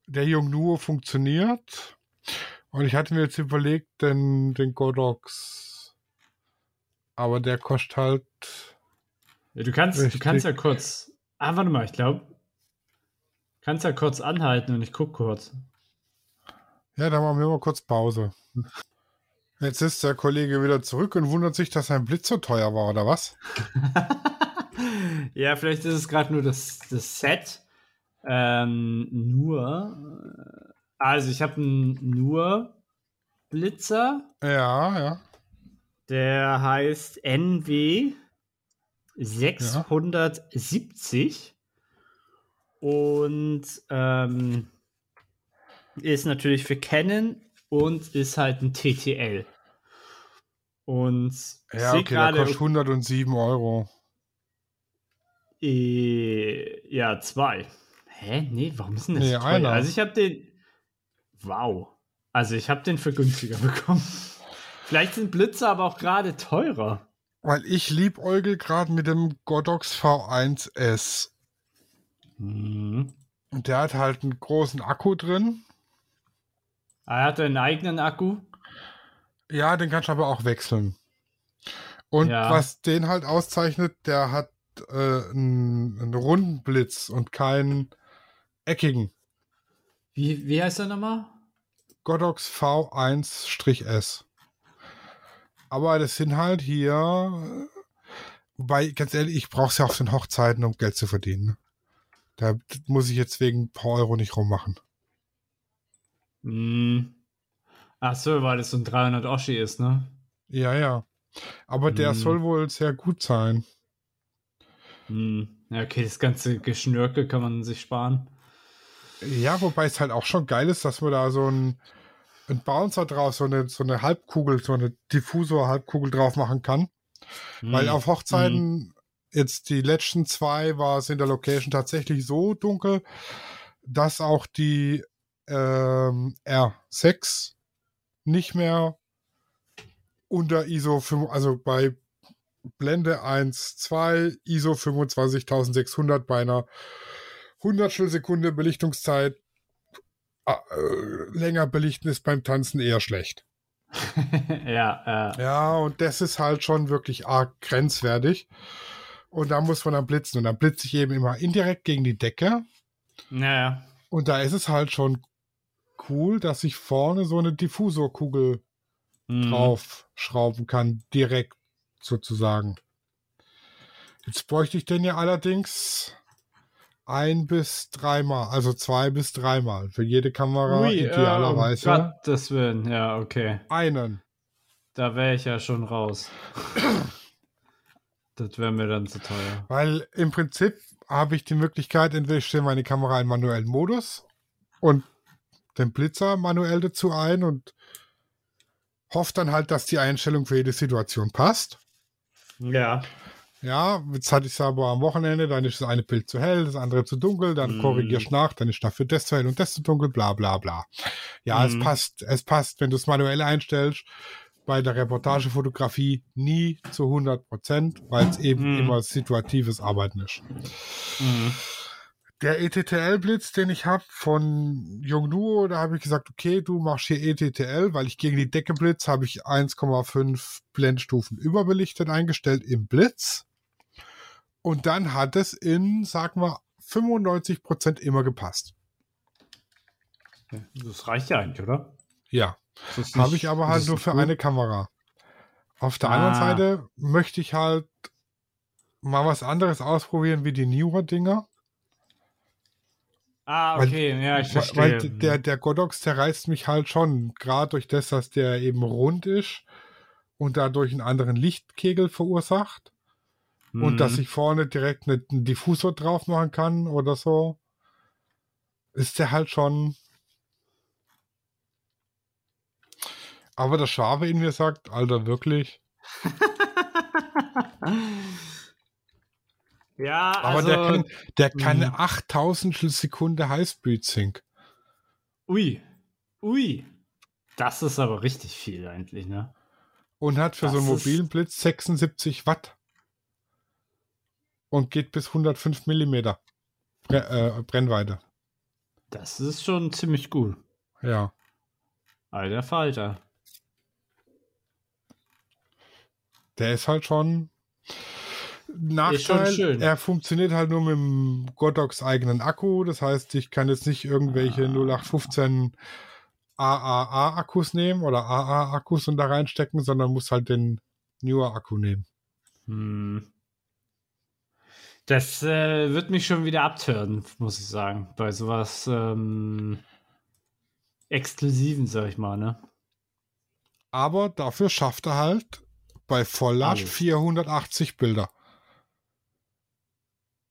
Der Yongnuo funktioniert. Und ich hatte mir jetzt überlegt, den, den Godox. Aber der kostet halt. ja du kannst, du kannst ja kurz. Ah, warte mal, ich glaube. Kannst ja kurz anhalten und ich guck kurz. Ja, da machen wir mal kurz Pause. Jetzt ist der Kollege wieder zurück und wundert sich, dass sein Blitz so teuer war, oder was? ja, vielleicht ist es gerade nur das, das Set. Ähm, nur. äh, Also, ich habe einen nur Blitzer. Ja, ja. Der heißt NW 670 und ähm, ist natürlich für Canon und ist halt ein TTL. Und Ja, okay, der gerade, kostet 107 Euro. äh, ja, zwei. Hä? Nee, warum ist denn das Nee, teuer? einer. Also ich habe den. Wow. Also ich habe den für günstiger bekommen. Vielleicht sind Blitze aber auch gerade teurer. Weil ich liebäugel gerade mit dem Godox V1S. Mhm. Und der hat halt einen großen Akku drin. Er hat einen eigenen Akku. Ja, den kannst du aber auch wechseln. Und Ja. was den halt auszeichnet, der hat äh, einen, einen runden Blitz und keinen eckigen. Wie, wie heißt er nochmal? Godox V1-S. Aber das sind halt hier, wobei, ganz ehrlich, ich brauche es ja auf den Hochzeiten, um Geld zu verdienen. ne? Da muss ich jetzt wegen ein paar Euro nicht rummachen. Hm. Ach so, weil das so ein 300 Oschi ist, ne? Ja, ja. Aber der Hm. soll wohl sehr gut sein. Hm. Ja, okay, das ganze Geschnörkel kann man sich sparen. Ja, wobei es halt auch schon geil ist, dass man da so ein, ein Bouncer drauf, so eine, so eine Halbkugel, so eine Diffusor-Halbkugel drauf machen kann. Weil auf Hochzeiten, jetzt die letzten zwei, war es in der Location tatsächlich so dunkel, dass auch die ähm, R6 nicht mehr unter ISO 5, also bei Blende 1, 2, ISO 25600 bei einer Hundertstel Sekunde Belichtungszeit äh, länger belichten ist beim Tanzen eher schlecht. ja, äh, Ja, und das ist halt schon wirklich arg grenzwertig. Und da muss man dann blitzen. Und dann blitze ich eben immer indirekt gegen die Decke. naja. Und da ist es halt schon cool, dass ich vorne so eine Diffusorkugel Hm. draufschrauben kann, direkt sozusagen. Jetzt bräuchte ich den ja allerdings ein bis dreimal, also zwei bis dreimal. Für jede Kamera Ui, idealerweise äh, um Gottes Willen, ja, okay. einen. Da wäre ich ja schon raus. das wäre mir dann zu teuer. Weil im Prinzip habe ich die Möglichkeit, entweder ich stelle meine Kamera in manuellen Modus und den Blitzer manuell dazu ein und hoffe dann halt, dass die Einstellung für jede Situation passt. Ja. Ja, jetzt hatte ich es aber am Wochenende, dann ist das eine Bild zu hell, das andere zu dunkel, dann Mm. korrigierst nach, dann ist dafür das zu hell und das zu dunkel, bla bla bla. Ja, es Mm. passt, es passt, wenn du es manuell einstellst, bei der Reportagefotografie nie zu 100 Prozent, weil es eben Mm. immer situatives Arbeiten ist. Mhm. Der ETTL-Blitz, den ich habe von Yongnuo, da habe ich gesagt, okay, du machst hier ETTL, weil ich gegen die Decke blitz, habe ich 1,5 Blendstufen überbelichtet eingestellt im Blitz. Und dann hat es in, sagen wir, 95% immer gepasst. Das reicht ja eigentlich, oder? Ja, habe ich aber halt nur für gut. eine Kamera. Auf der Ah. anderen Seite möchte ich halt mal was anderes ausprobieren wie die Newer-Dinger. Ah, Weil- okay, ja, ich Weil- verstehe. Weil der, der Godox, der reißt mich halt schon, gerade durch das, dass der eben rund ist und dadurch einen anderen Lichtkegel verursacht und Mhm. dass ich vorne direkt einen Diffusor drauf machen kann oder so, ist der halt schon. Aber der Schwabe in mir sagt, Alter, wirklich. ja, Aber also, der kann, der kann Mhm. eine 8000 Sekunde Highspeed Sync. ui, ui. Das ist aber richtig viel eigentlich, ne? Und hat für so einen Das mobilen Blitz 76 Watt. Und geht bis 105 Millimeter Bre äh, Brennweite. Das ist schon ziemlich gut. Ja. Alter Falter. Der ist halt schon. Nachteil, er funktioniert halt nur mit dem Godox eigenen Akku. Das heißt, ich kann jetzt nicht irgendwelche Ah. 0815 AAA-Akkus nehmen oder AA-Akkus und da reinstecken, sondern muss halt den Newer-Akku nehmen. Hm. Das äh, wird mich schon wieder abtören, muss ich sagen. Bei sowas ähm, Exklusiven, sag ich mal, ne? Aber dafür schafft er halt bei Volllast Alles. 480 Bilder.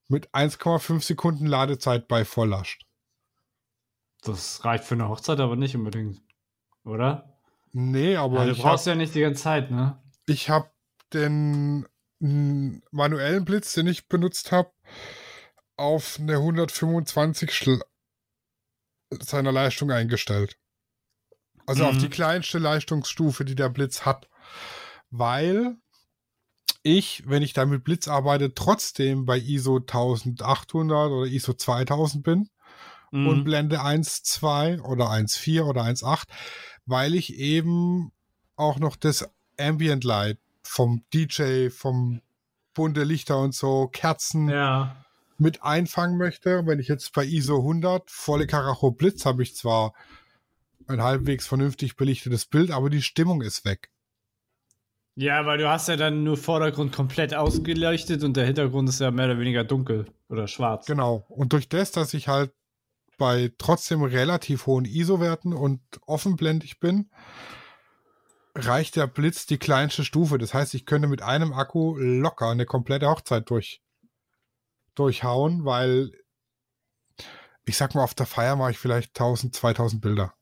Mit 1,5 Sekunden Ladezeit bei Volllast. Das reicht für eine Hochzeit aber nicht unbedingt. Oder? Nee, aber Ja, du ich brauchst habe ja nicht die ganze Zeit, ne? ich hab den manuellen Blitz, den ich benutzt habe, auf eine 125 Schl seiner Leistung eingestellt. Also auf Mhm. die kleinste Leistungsstufe, die der Blitz hat. Weil ich, wenn ich da mit Blitz arbeite, trotzdem bei ISO 1800 oder ISO 2000 bin Mhm. und Blende 1.2 oder 1.4 oder 1.8, weil ich eben auch noch das Ambient Light vom DJ, vom bunte Lichter und so, Kerzen ja. mit einfangen möchte. Wenn ich jetzt bei ISO 100 volle Karacho Blitz habe ich zwar ein halbwegs vernünftig belichtetes Bild, aber die Stimmung ist weg. Ja, weil du hast ja dann nur Vordergrund komplett ausgeleuchtet und der Hintergrund ist ja mehr oder weniger dunkel oder schwarz. Genau. Und durch das, dass ich halt bei trotzdem relativ hohen ISO-Werten und offenblendig bin, reicht der Blitz die kleinste Stufe. Das heißt, ich könnte mit einem Akku locker eine komplette Hochzeit durch, durchhauen, weil ich sag mal, auf der Feier mache ich vielleicht 1000, 2000 Bilder.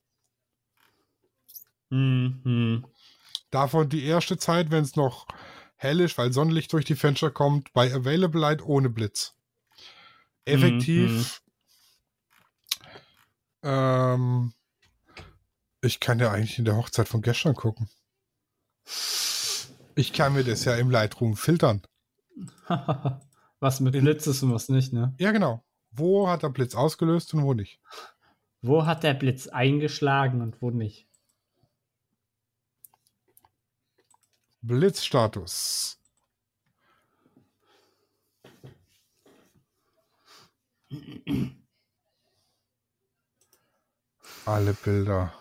Mhm. Davon die erste Zeit, wenn es noch hell ist, weil Sonnenlicht durch die Fenster kommt, bei Available Light ohne Blitz. Effektiv. Ähm, ich kann ja eigentlich in der Hochzeit von gestern gucken. Ich kann mir das ja im Lightroom filtern. was mit Blitz ist und was nicht, ne? Ja, genau. Wo hat der Blitz ausgelöst und wo nicht? Wo hat der Blitz eingeschlagen und wo nicht? Blitzstatus. Alle Bilder.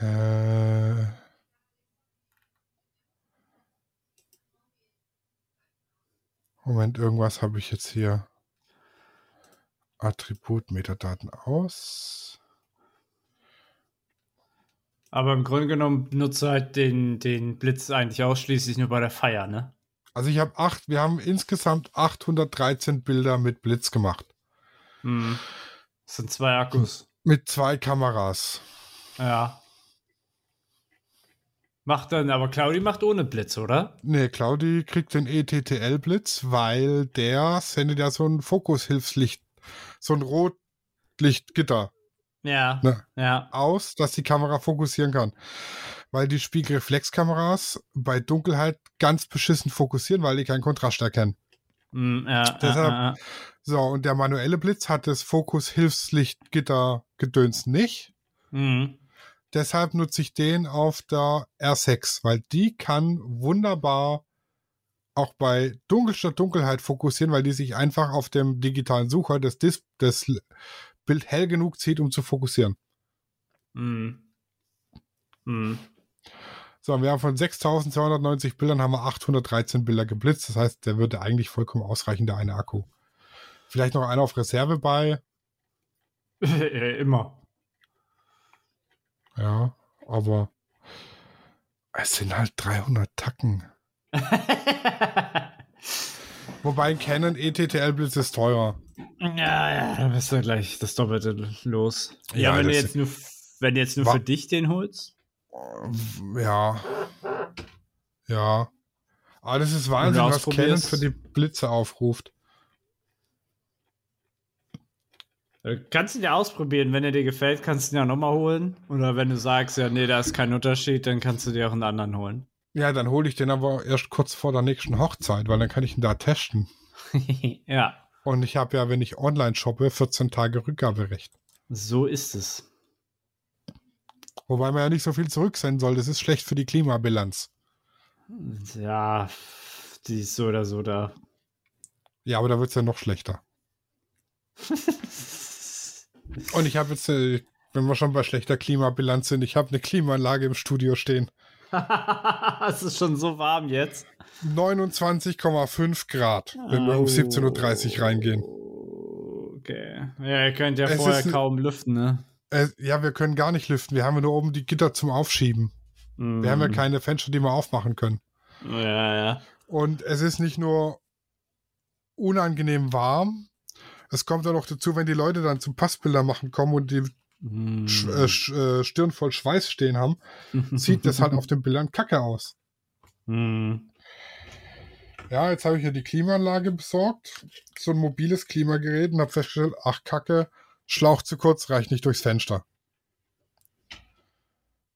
Äh. Moment, irgendwas habe ich jetzt hier. Attribut Metadaten aus. Aber im Grunde genommen benutzt du halt den, den Blitz eigentlich ausschließlich nur bei der Feier, ne? Also ich habe acht, wir haben insgesamt 813 Bilder mit Blitz gemacht. Mhm. Das sind zwei Akkus. Mit zwei Kameras. Ja. Macht dann, aber Claudi macht ohne Blitz, oder? Nee, Claudi kriegt den ETTL-Blitz, weil der sendet ja so ein Fokushilfslicht, so ein Rotlichtgitter Ja. Ne. Ja. aus, dass die Kamera fokussieren kann. Weil die Spiegelreflexkameras bei Dunkelheit ganz beschissen fokussieren, weil die keinen Kontrast erkennen. Mhm, ja, Deshalb- ja, ja. So, und der manuelle Blitz hat das Fokushilfslichtgitter gedöns nicht. Mhm. Deshalb nutze ich den auf der R6, weil die kann wunderbar auch bei dunkelster Dunkelheit fokussieren, weil die sich einfach auf dem digitalen Sucher das, Dis das L- Bild hell genug zieht, um zu fokussieren. Mhm. Mhm. So, wir haben von 6290 Bildern haben wir 813 Bilder geblitzt. Das heißt, der würde eigentlich vollkommen ausreichen, der eine Akku. Vielleicht noch einer auf Reserve bei. Immer. Ja, aber es sind halt 300 Tacken. Wobei ein Canon ETTL-Blitz ist teuer. Ja, ja, da bist du gleich das Doppelte los. Ja, Ja, wenn du jetzt nur, wenn du jetzt nur für dich den holst. Ja. Ja. Aber das ist Wahnsinn, was Canon für die Blitze aufruft. äh, Kannst du dir ausprobieren, wenn er dir gefällt, kannst du ihn ja nochmal holen. Oder wenn du sagst, ja, nee, da ist kein Unterschied, dann kannst du dir auch einen anderen holen. Ja, dann hole ich den aber erst kurz vor der nächsten Hochzeit, weil dann kann ich ihn da testen. ja, Und ich habe ja, wenn ich online shoppe, 14 Tage Rückgaberecht. so ist es. Wobei man ja nicht so viel zurücksenden soll. Das ist schlecht für die Klimabilanz. Ja, die ist so oder so da. Ja, aber da wird es ja noch schlechter. Und ich habe jetzt, äh, wenn wir schon bei schlechter Klimabilanz sind, ich habe eine Klimaanlage im Studio stehen. es ist schon so warm jetzt. 29,5 Grad, wenn wir um 17.30 Uhr reingehen. Okay. Ja, ihr könnt ja Es vorher kaum lüften, ne? Äh, ja, wir können gar nicht lüften. Wir haben ja nur oben die Gitter zum Aufschieben. Wir haben ja keine Fenster, die wir aufmachen können. Ja, ja. Und es ist nicht nur unangenehm warm, es kommt dann noch dazu, wenn die Leute dann zum Passbilder machen kommen und die Hm. Sch äh, Sch äh, Stirn voll Schweiß stehen haben, sieht das halt auf den Bildern kacke aus. Hm. Ja, jetzt habe ich hier die Klimaanlage besorgt, so ein mobiles Klimagerät und habe festgestellt, ach kacke, Schlauch zu kurz, reicht nicht durchs Fenster.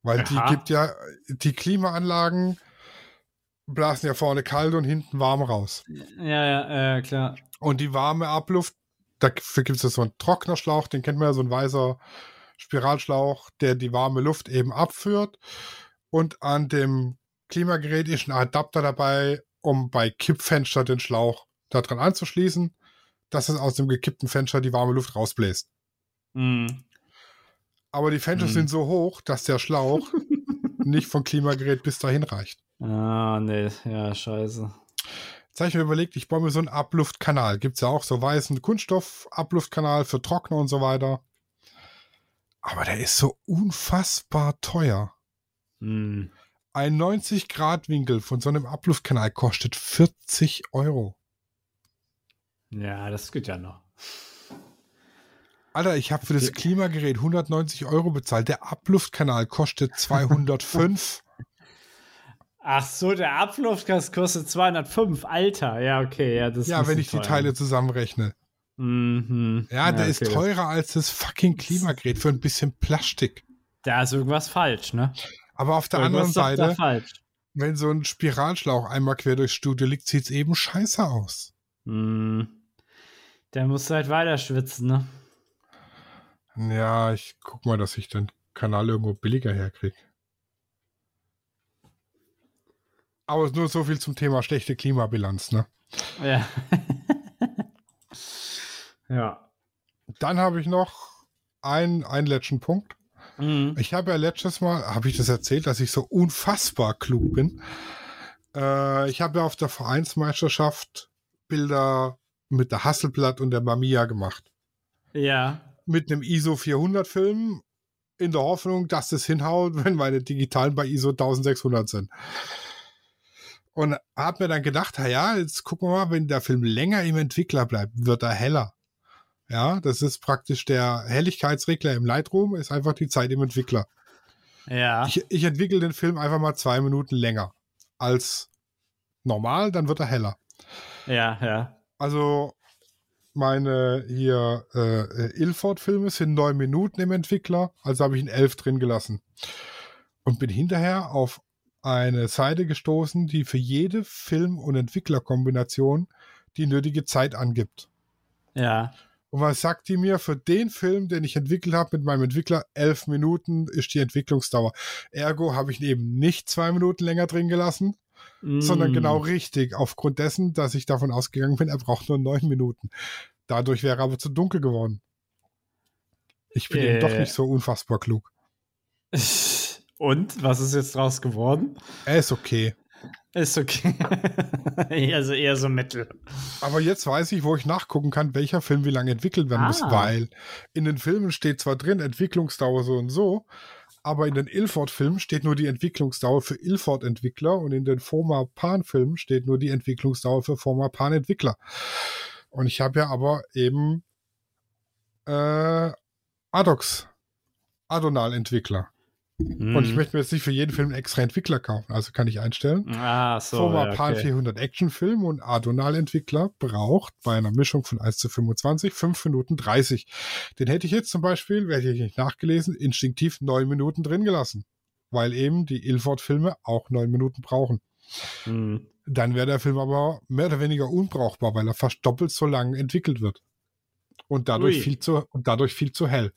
Weil die Aha. gibt ja, die Klimaanlagen blasen ja vorne kalt und hinten warm raus. Ja, ja, äh, klar. Und die warme Abluft, dafür gibt es ja so einen Trocknerschlauch, den kennt man ja, so ein weißer Spiralschlauch, der die warme Luft eben abführt. Und an dem Klimagerät ist ein Adapter dabei, um bei Kippfenster den Schlauch daran anzuschließen, dass es aus dem gekippten Fenster die warme Luft rausbläst. Hm. Aber die Fenster Hm. sind so hoch, dass der Schlauch nicht vom Klimagerät bis dahin reicht. Ah, nee, ja, scheiße. Jetzt habe ich mir überlegt, ich baue mir so einen Abluftkanal. Gibt es ja auch so weißen Kunststoff-Abluftkanal für Trockner und so weiter. Aber der ist so unfassbar teuer. Hm. Ein 90-Grad-Winkel von so einem Abluftkanal kostet 40 Euro. Ja, das geht ja noch. Alter, ich habe für das. Klimagerät 190 Euro bezahlt. Der Abluftkanal kostet 205. Ach so, der Abluftgas kostet 205. Alter, ja, okay, ja, das ist ja, wenn ich die teuer. Teile zusammenrechne. Mhm. Ja, der ist okay. teurer als das fucking Klimagerät für ein bisschen Plastik. Da ist irgendwas falsch, ne? Aber auf der irgendwas anderen ist Seite, falsch. wenn so ein Spiralschlauch einmal quer durchs Studio liegt, sieht's eben scheiße aus. Hm. Der muss halt weiter schwitzen, ne? Ja, ich guck mal, dass ich den Kanal irgendwo billiger herkrieg. Aber nur so viel zum Thema schlechte Klimabilanz, ne? Ja. ja. Dann habe ich noch einen, einen letzten Punkt. Mhm. Ich habe ja letztes Mal, habe ich das erzählt, dass ich so unfassbar klug bin. Äh, ich habe ja auf der Vereinsmeisterschaft Bilder mit der Hasselblatt und der Mamiya gemacht. Ja. Mit einem ISO 400 Film in der Hoffnung, dass das hinhaut, wenn meine digitalen bei ISO 1600 sind. Und habe mir dann gedacht, ja, jetzt gucken wir mal, wenn der Film länger im Entwickler bleibt, wird er heller. Ja, das ist praktisch der Helligkeitsregler im Lightroom, ist einfach die Zeit im Entwickler. Ja. Ich, ich entwickle den Film einfach mal zwei Minuten länger als normal, dann wird er heller. Ja, ja. Also meine hier äh, Ilford-Filme sind neun Minuten im Entwickler, also habe ich einen elf drin gelassen. Und bin hinterher auf eine Seite gestoßen, die für jede Film- und Entwicklerkombination die nötige Zeit angibt. Ja. Und was sagt die mir? Für den Film, den ich entwickelt habe mit meinem Entwickler, elf Minuten ist die Entwicklungsdauer. Ergo habe ich ihn eben nicht zwei Minuten länger drin gelassen, sondern Mm. genau richtig, aufgrund dessen, dass ich davon ausgegangen bin, er braucht nur neun Minuten. Dadurch wäre er aber zu dunkel geworden. Ich bin eben doch Äh. nicht so unfassbar klug. Und? Was ist jetzt draus geworden? Er ist okay. Ist okay. also eher so mittel. Aber jetzt weiß ich, wo ich nachgucken kann, welcher Film wie lange entwickelt werden muss, Ah. weil in den Filmen steht zwar drin, Entwicklungsdauer so und so, aber in den Ilford-Filmen steht nur die Entwicklungsdauer für Ilford-Entwickler und in den Forma Pan-Filmen steht nur die Entwicklungsdauer für Forma Pan-Entwickler. Und ich habe ja aber eben äh, Adox, Adonal-Entwickler. Und ich möchte mir jetzt nicht für jeden Film einen extra Entwickler kaufen, also kann ich einstellen. Ah, so. Forma ja, Pan okay. 400 Actionfilm und Adonal-Entwickler braucht bei einer Mischung von 1 zu 25 5 Minuten 30. Den hätte ich jetzt zum Beispiel, werde ich nicht nachgelesen, instinktiv 9 Minuten drin gelassen. Weil eben die Ilford-Filme auch 9 Minuten brauchen. Hm. Dann wäre der Film aber mehr oder weniger unbrauchbar, weil er fast doppelt so lang entwickelt wird. Und dadurch, Ui. viel zu, und dadurch viel zu hell.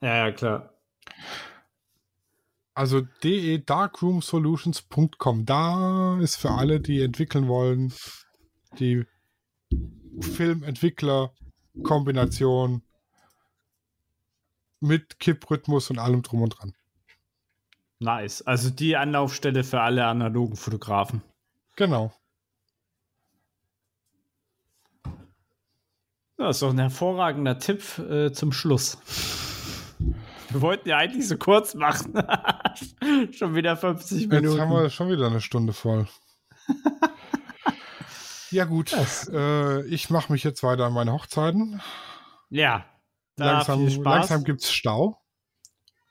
Ja, ja, klar. Also de-darkroomsolutions.com, da ist für alle, die entwickeln wollen, die Filmentwickler-Kombination mit Kipprhythmus und allem drum und dran. Nice. Also die Anlaufstelle für alle analogen Fotografen. Genau. Das ist doch ein hervorragender Tipp äh, zum Schluss. Wir wollten ja eigentlich so kurz machen. schon wieder 50 Minuten. Jetzt haben wir schon wieder eine Stunde voll. ja, gut. Äh, ich mache mich jetzt weiter an meine Hochzeiten. Ja. Langsam, langsam gibt es Stau.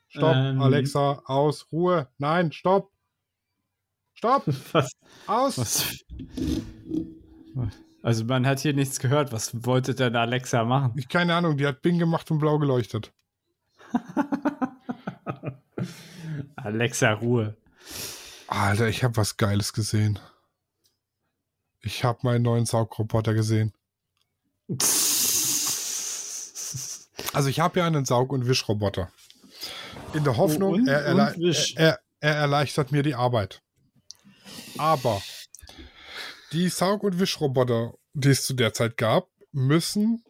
Stopp, ähm, Alexa, aus, Ruhe. Nein, stopp. Stopp. Was? Aus. Was? Also man hat hier nichts gehört. Was wollte denn Alexa machen? Ich keine Ahnung, die hat Bing gemacht und blau geleuchtet. Alexa, Ruhe. Alter, ich habe was Geiles gesehen. Ich habe meinen neuen Saugroboter gesehen. Also ich habe ja einen Saug- und Wischroboter. In der Hoffnung, Oh, und- er, erle Wisch. er, er erleichtert mir die Arbeit. Aber die Saug- und Wischroboter, die es zu der Zeit gab, müssen,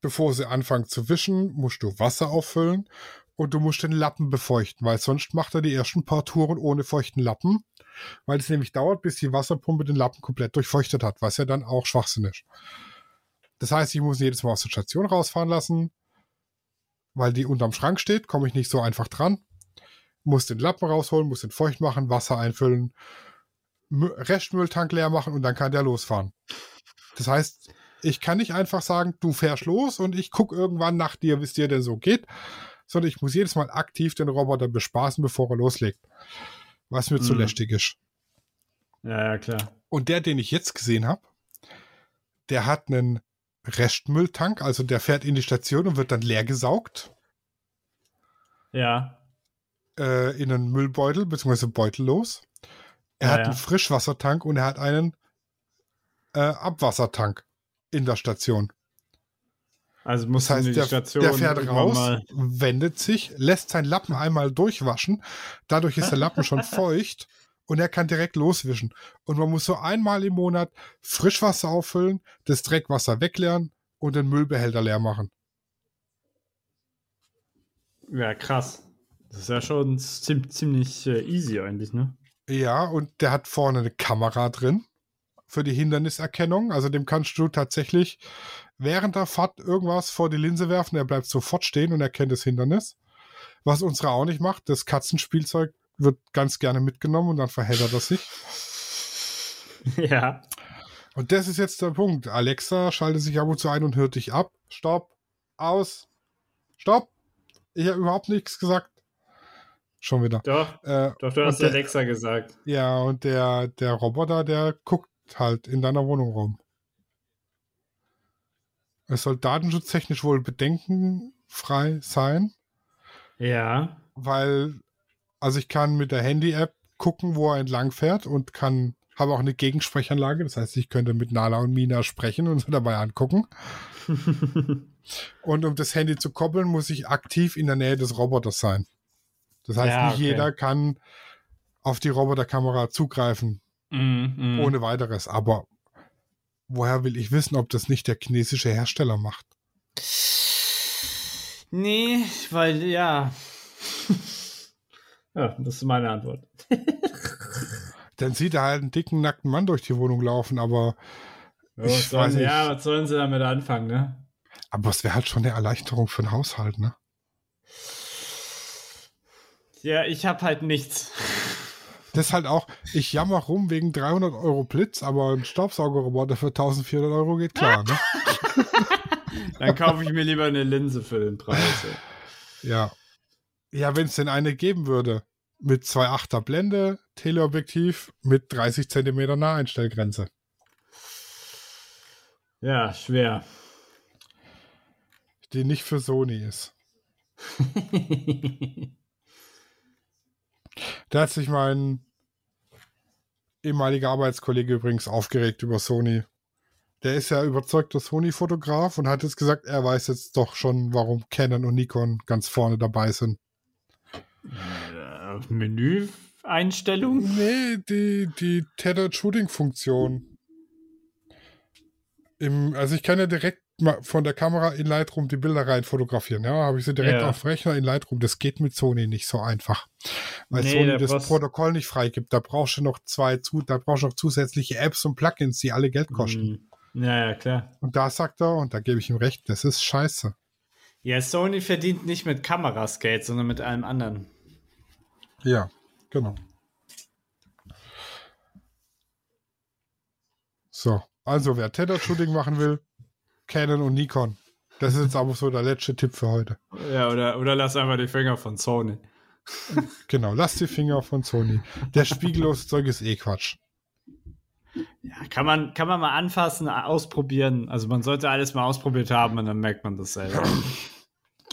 bevor sie anfangen zu wischen, musst du Wasser auffüllen und du musst den Lappen befeuchten, weil sonst macht er die ersten paar Touren ohne feuchten Lappen, weil es nämlich dauert, bis die Wasserpumpe den Lappen komplett durchfeuchtet hat, was ja dann auch Schwachsinn ist. Das heißt, ich muss ihn jedes Mal aus der Station rausfahren lassen, weil die unterm Schrank steht, komme ich nicht so einfach dran. Muss den Lappen rausholen, muss den feucht machen, Wasser einfüllen, Mü- Restmülltank leer machen und dann kann der losfahren. Das heißt, ich kann nicht einfach sagen, du fährst los und ich gucke irgendwann nach dir, wie es dir denn so geht, sondern ich muss jedes Mal aktiv den Roboter bespaßen, bevor er loslegt. Was mir zu Mhm. lästig ist. Ja, ja, klar. Und der, den ich jetzt gesehen habe, der hat einen Restmülltank, also der fährt in die Station und wird dann leer gesaugt Ja. äh, in einen Müllbeutel bzw. beutellos. Er Ja, hat ja. einen Frischwassertank und er hat einen äh, Abwassertank in der Station. Also muss Das heißt, der, Station der fährt raus, mal- wendet sich, lässt seinen Lappen einmal durchwaschen. Dadurch ist der Lappen schon feucht und er kann direkt loswischen. Und man muss so einmal im Monat Frischwasser auffüllen, das Dreckwasser wegleeren und den Müllbehälter leer machen. Ja, krass. Das ist ja schon ziem- ziemlich äh, easy eigentlich, ne? Ja, und der hat vorne eine Kamera drin für die Hinderniserkennung. Also dem kannst du tatsächlich während der Fahrt irgendwas vor die Linse werfen. Er bleibt sofort stehen und erkennt das Hindernis. Was unsere auch nicht macht, das Katzenspielzeug wird ganz gerne mitgenommen und dann verheddert er sich. ja. Und das ist jetzt der Punkt. Alexa schaltet sich ab und zu ein und hört dich ab. Stopp. Aus. Stopp. Ich habe überhaupt nichts gesagt. Schon wieder. Doch, Äh, doch, du hast der- Alexa gesagt. Ja, und der, der Roboter, der guckt halt in deiner Wohnung rum. Es soll datenschutztechnisch wohl bedenkenfrei sein, Ja. weil, also ich kann mit der Handy-App gucken, wo er entlang fährt und kann, habe auch eine Gegensprechanlage, das heißt, ich könnte mit Nala und Mina sprechen und sie dabei angucken. Und um das Handy zu koppeln, muss ich aktiv in der Nähe des Roboters sein. Das heißt, Ja, nicht okay. jeder kann auf die Roboterkamera zugreifen, mm, mm. ohne weiteres. Aber woher will ich wissen, ob das nicht der chinesische Hersteller macht? Nee, weil, ja. ja, das ist meine Antwort. Dann sieht er halt einen dicken, nackten Mann durch die Wohnung laufen, aber, Ja, Ich was sollen, weiß nicht. ja, was sollen sie damit anfangen, ne? aber es wäre halt schon eine Erleichterung für den Haushalt, ne? Ja, ich hab halt nichts. Das ist halt auch, ich jammer rum wegen 300 Euro Blitz, aber ein Staubsaugerroboter für 1400 Euro geht klar, ne? Dann kaufe ich mir lieber eine Linse für den Preis. Ja. Ja, wenn es denn eine geben würde. Mit 2,8er Blende, Teleobjektiv mit 30 Zentimeter Naheinstellgrenze. Ja, schwer. Die nicht für Sony ist. Da hat sich mein ehemaliger Arbeitskollege übrigens aufgeregt über Sony. Der ist ja überzeugter Sony-Fotograf und hat jetzt gesagt, er weiß jetzt doch schon, warum Canon und Nikon ganz vorne dabei sind. Äh, Menü-Einstellung? Nee, die, die Tethered Shooting Funktion. Im, also ich kann ja direkt von der Kamera in Lightroom die Bilder rein fotografieren. Ja, habe ich sie direkt Ja. auf Rechner in Lightroom. Das geht mit Sony nicht so einfach. Weil Nee, Sony das brauchst- Protokoll nicht freigibt. Da brauchst du noch zwei, zu, da brauchst du noch zusätzliche Apps und Plugins, die alle Geld kosten. Hm. Ja, ja, klar. Und da sagt er, und da gebe ich ihm recht, das ist scheiße. Ja, Sony verdient nicht mit Kameras Geld, sondern mit allem anderen. Ja, genau. So, also wer Tether-Shooting machen will, Canon und Nikon. Das ist jetzt aber so der letzte Tipp für heute. Ja, oder, oder lass einfach die Finger von Sony. Genau, lasst die Finger von Sony. Der spiegellose Zeug ist eh Quatsch. Ja, kann man, kann man mal anfassen, ausprobieren. Also man sollte alles mal ausprobiert haben und dann merkt man das selber.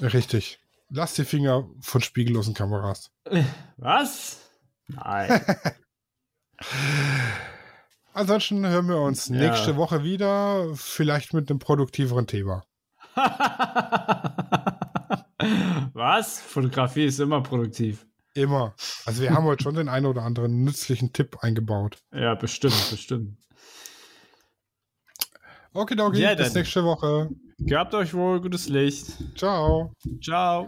Richtig. Lasst die Finger von spiegellosen Kameras. Was? Nein. Ansonsten hören wir uns Ja. nächste Woche wieder, vielleicht mit einem produktiveren Thema. Was? Fotografie ist immer produktiv. Immer. Also wir haben heute schon den einen oder anderen nützlichen Tipp eingebaut. Ja, bestimmt, bestimmt. Okay, Doggy, Ja, bis nächste Woche. Gehabt euch wohl, gutes Licht. Ciao. Ciao.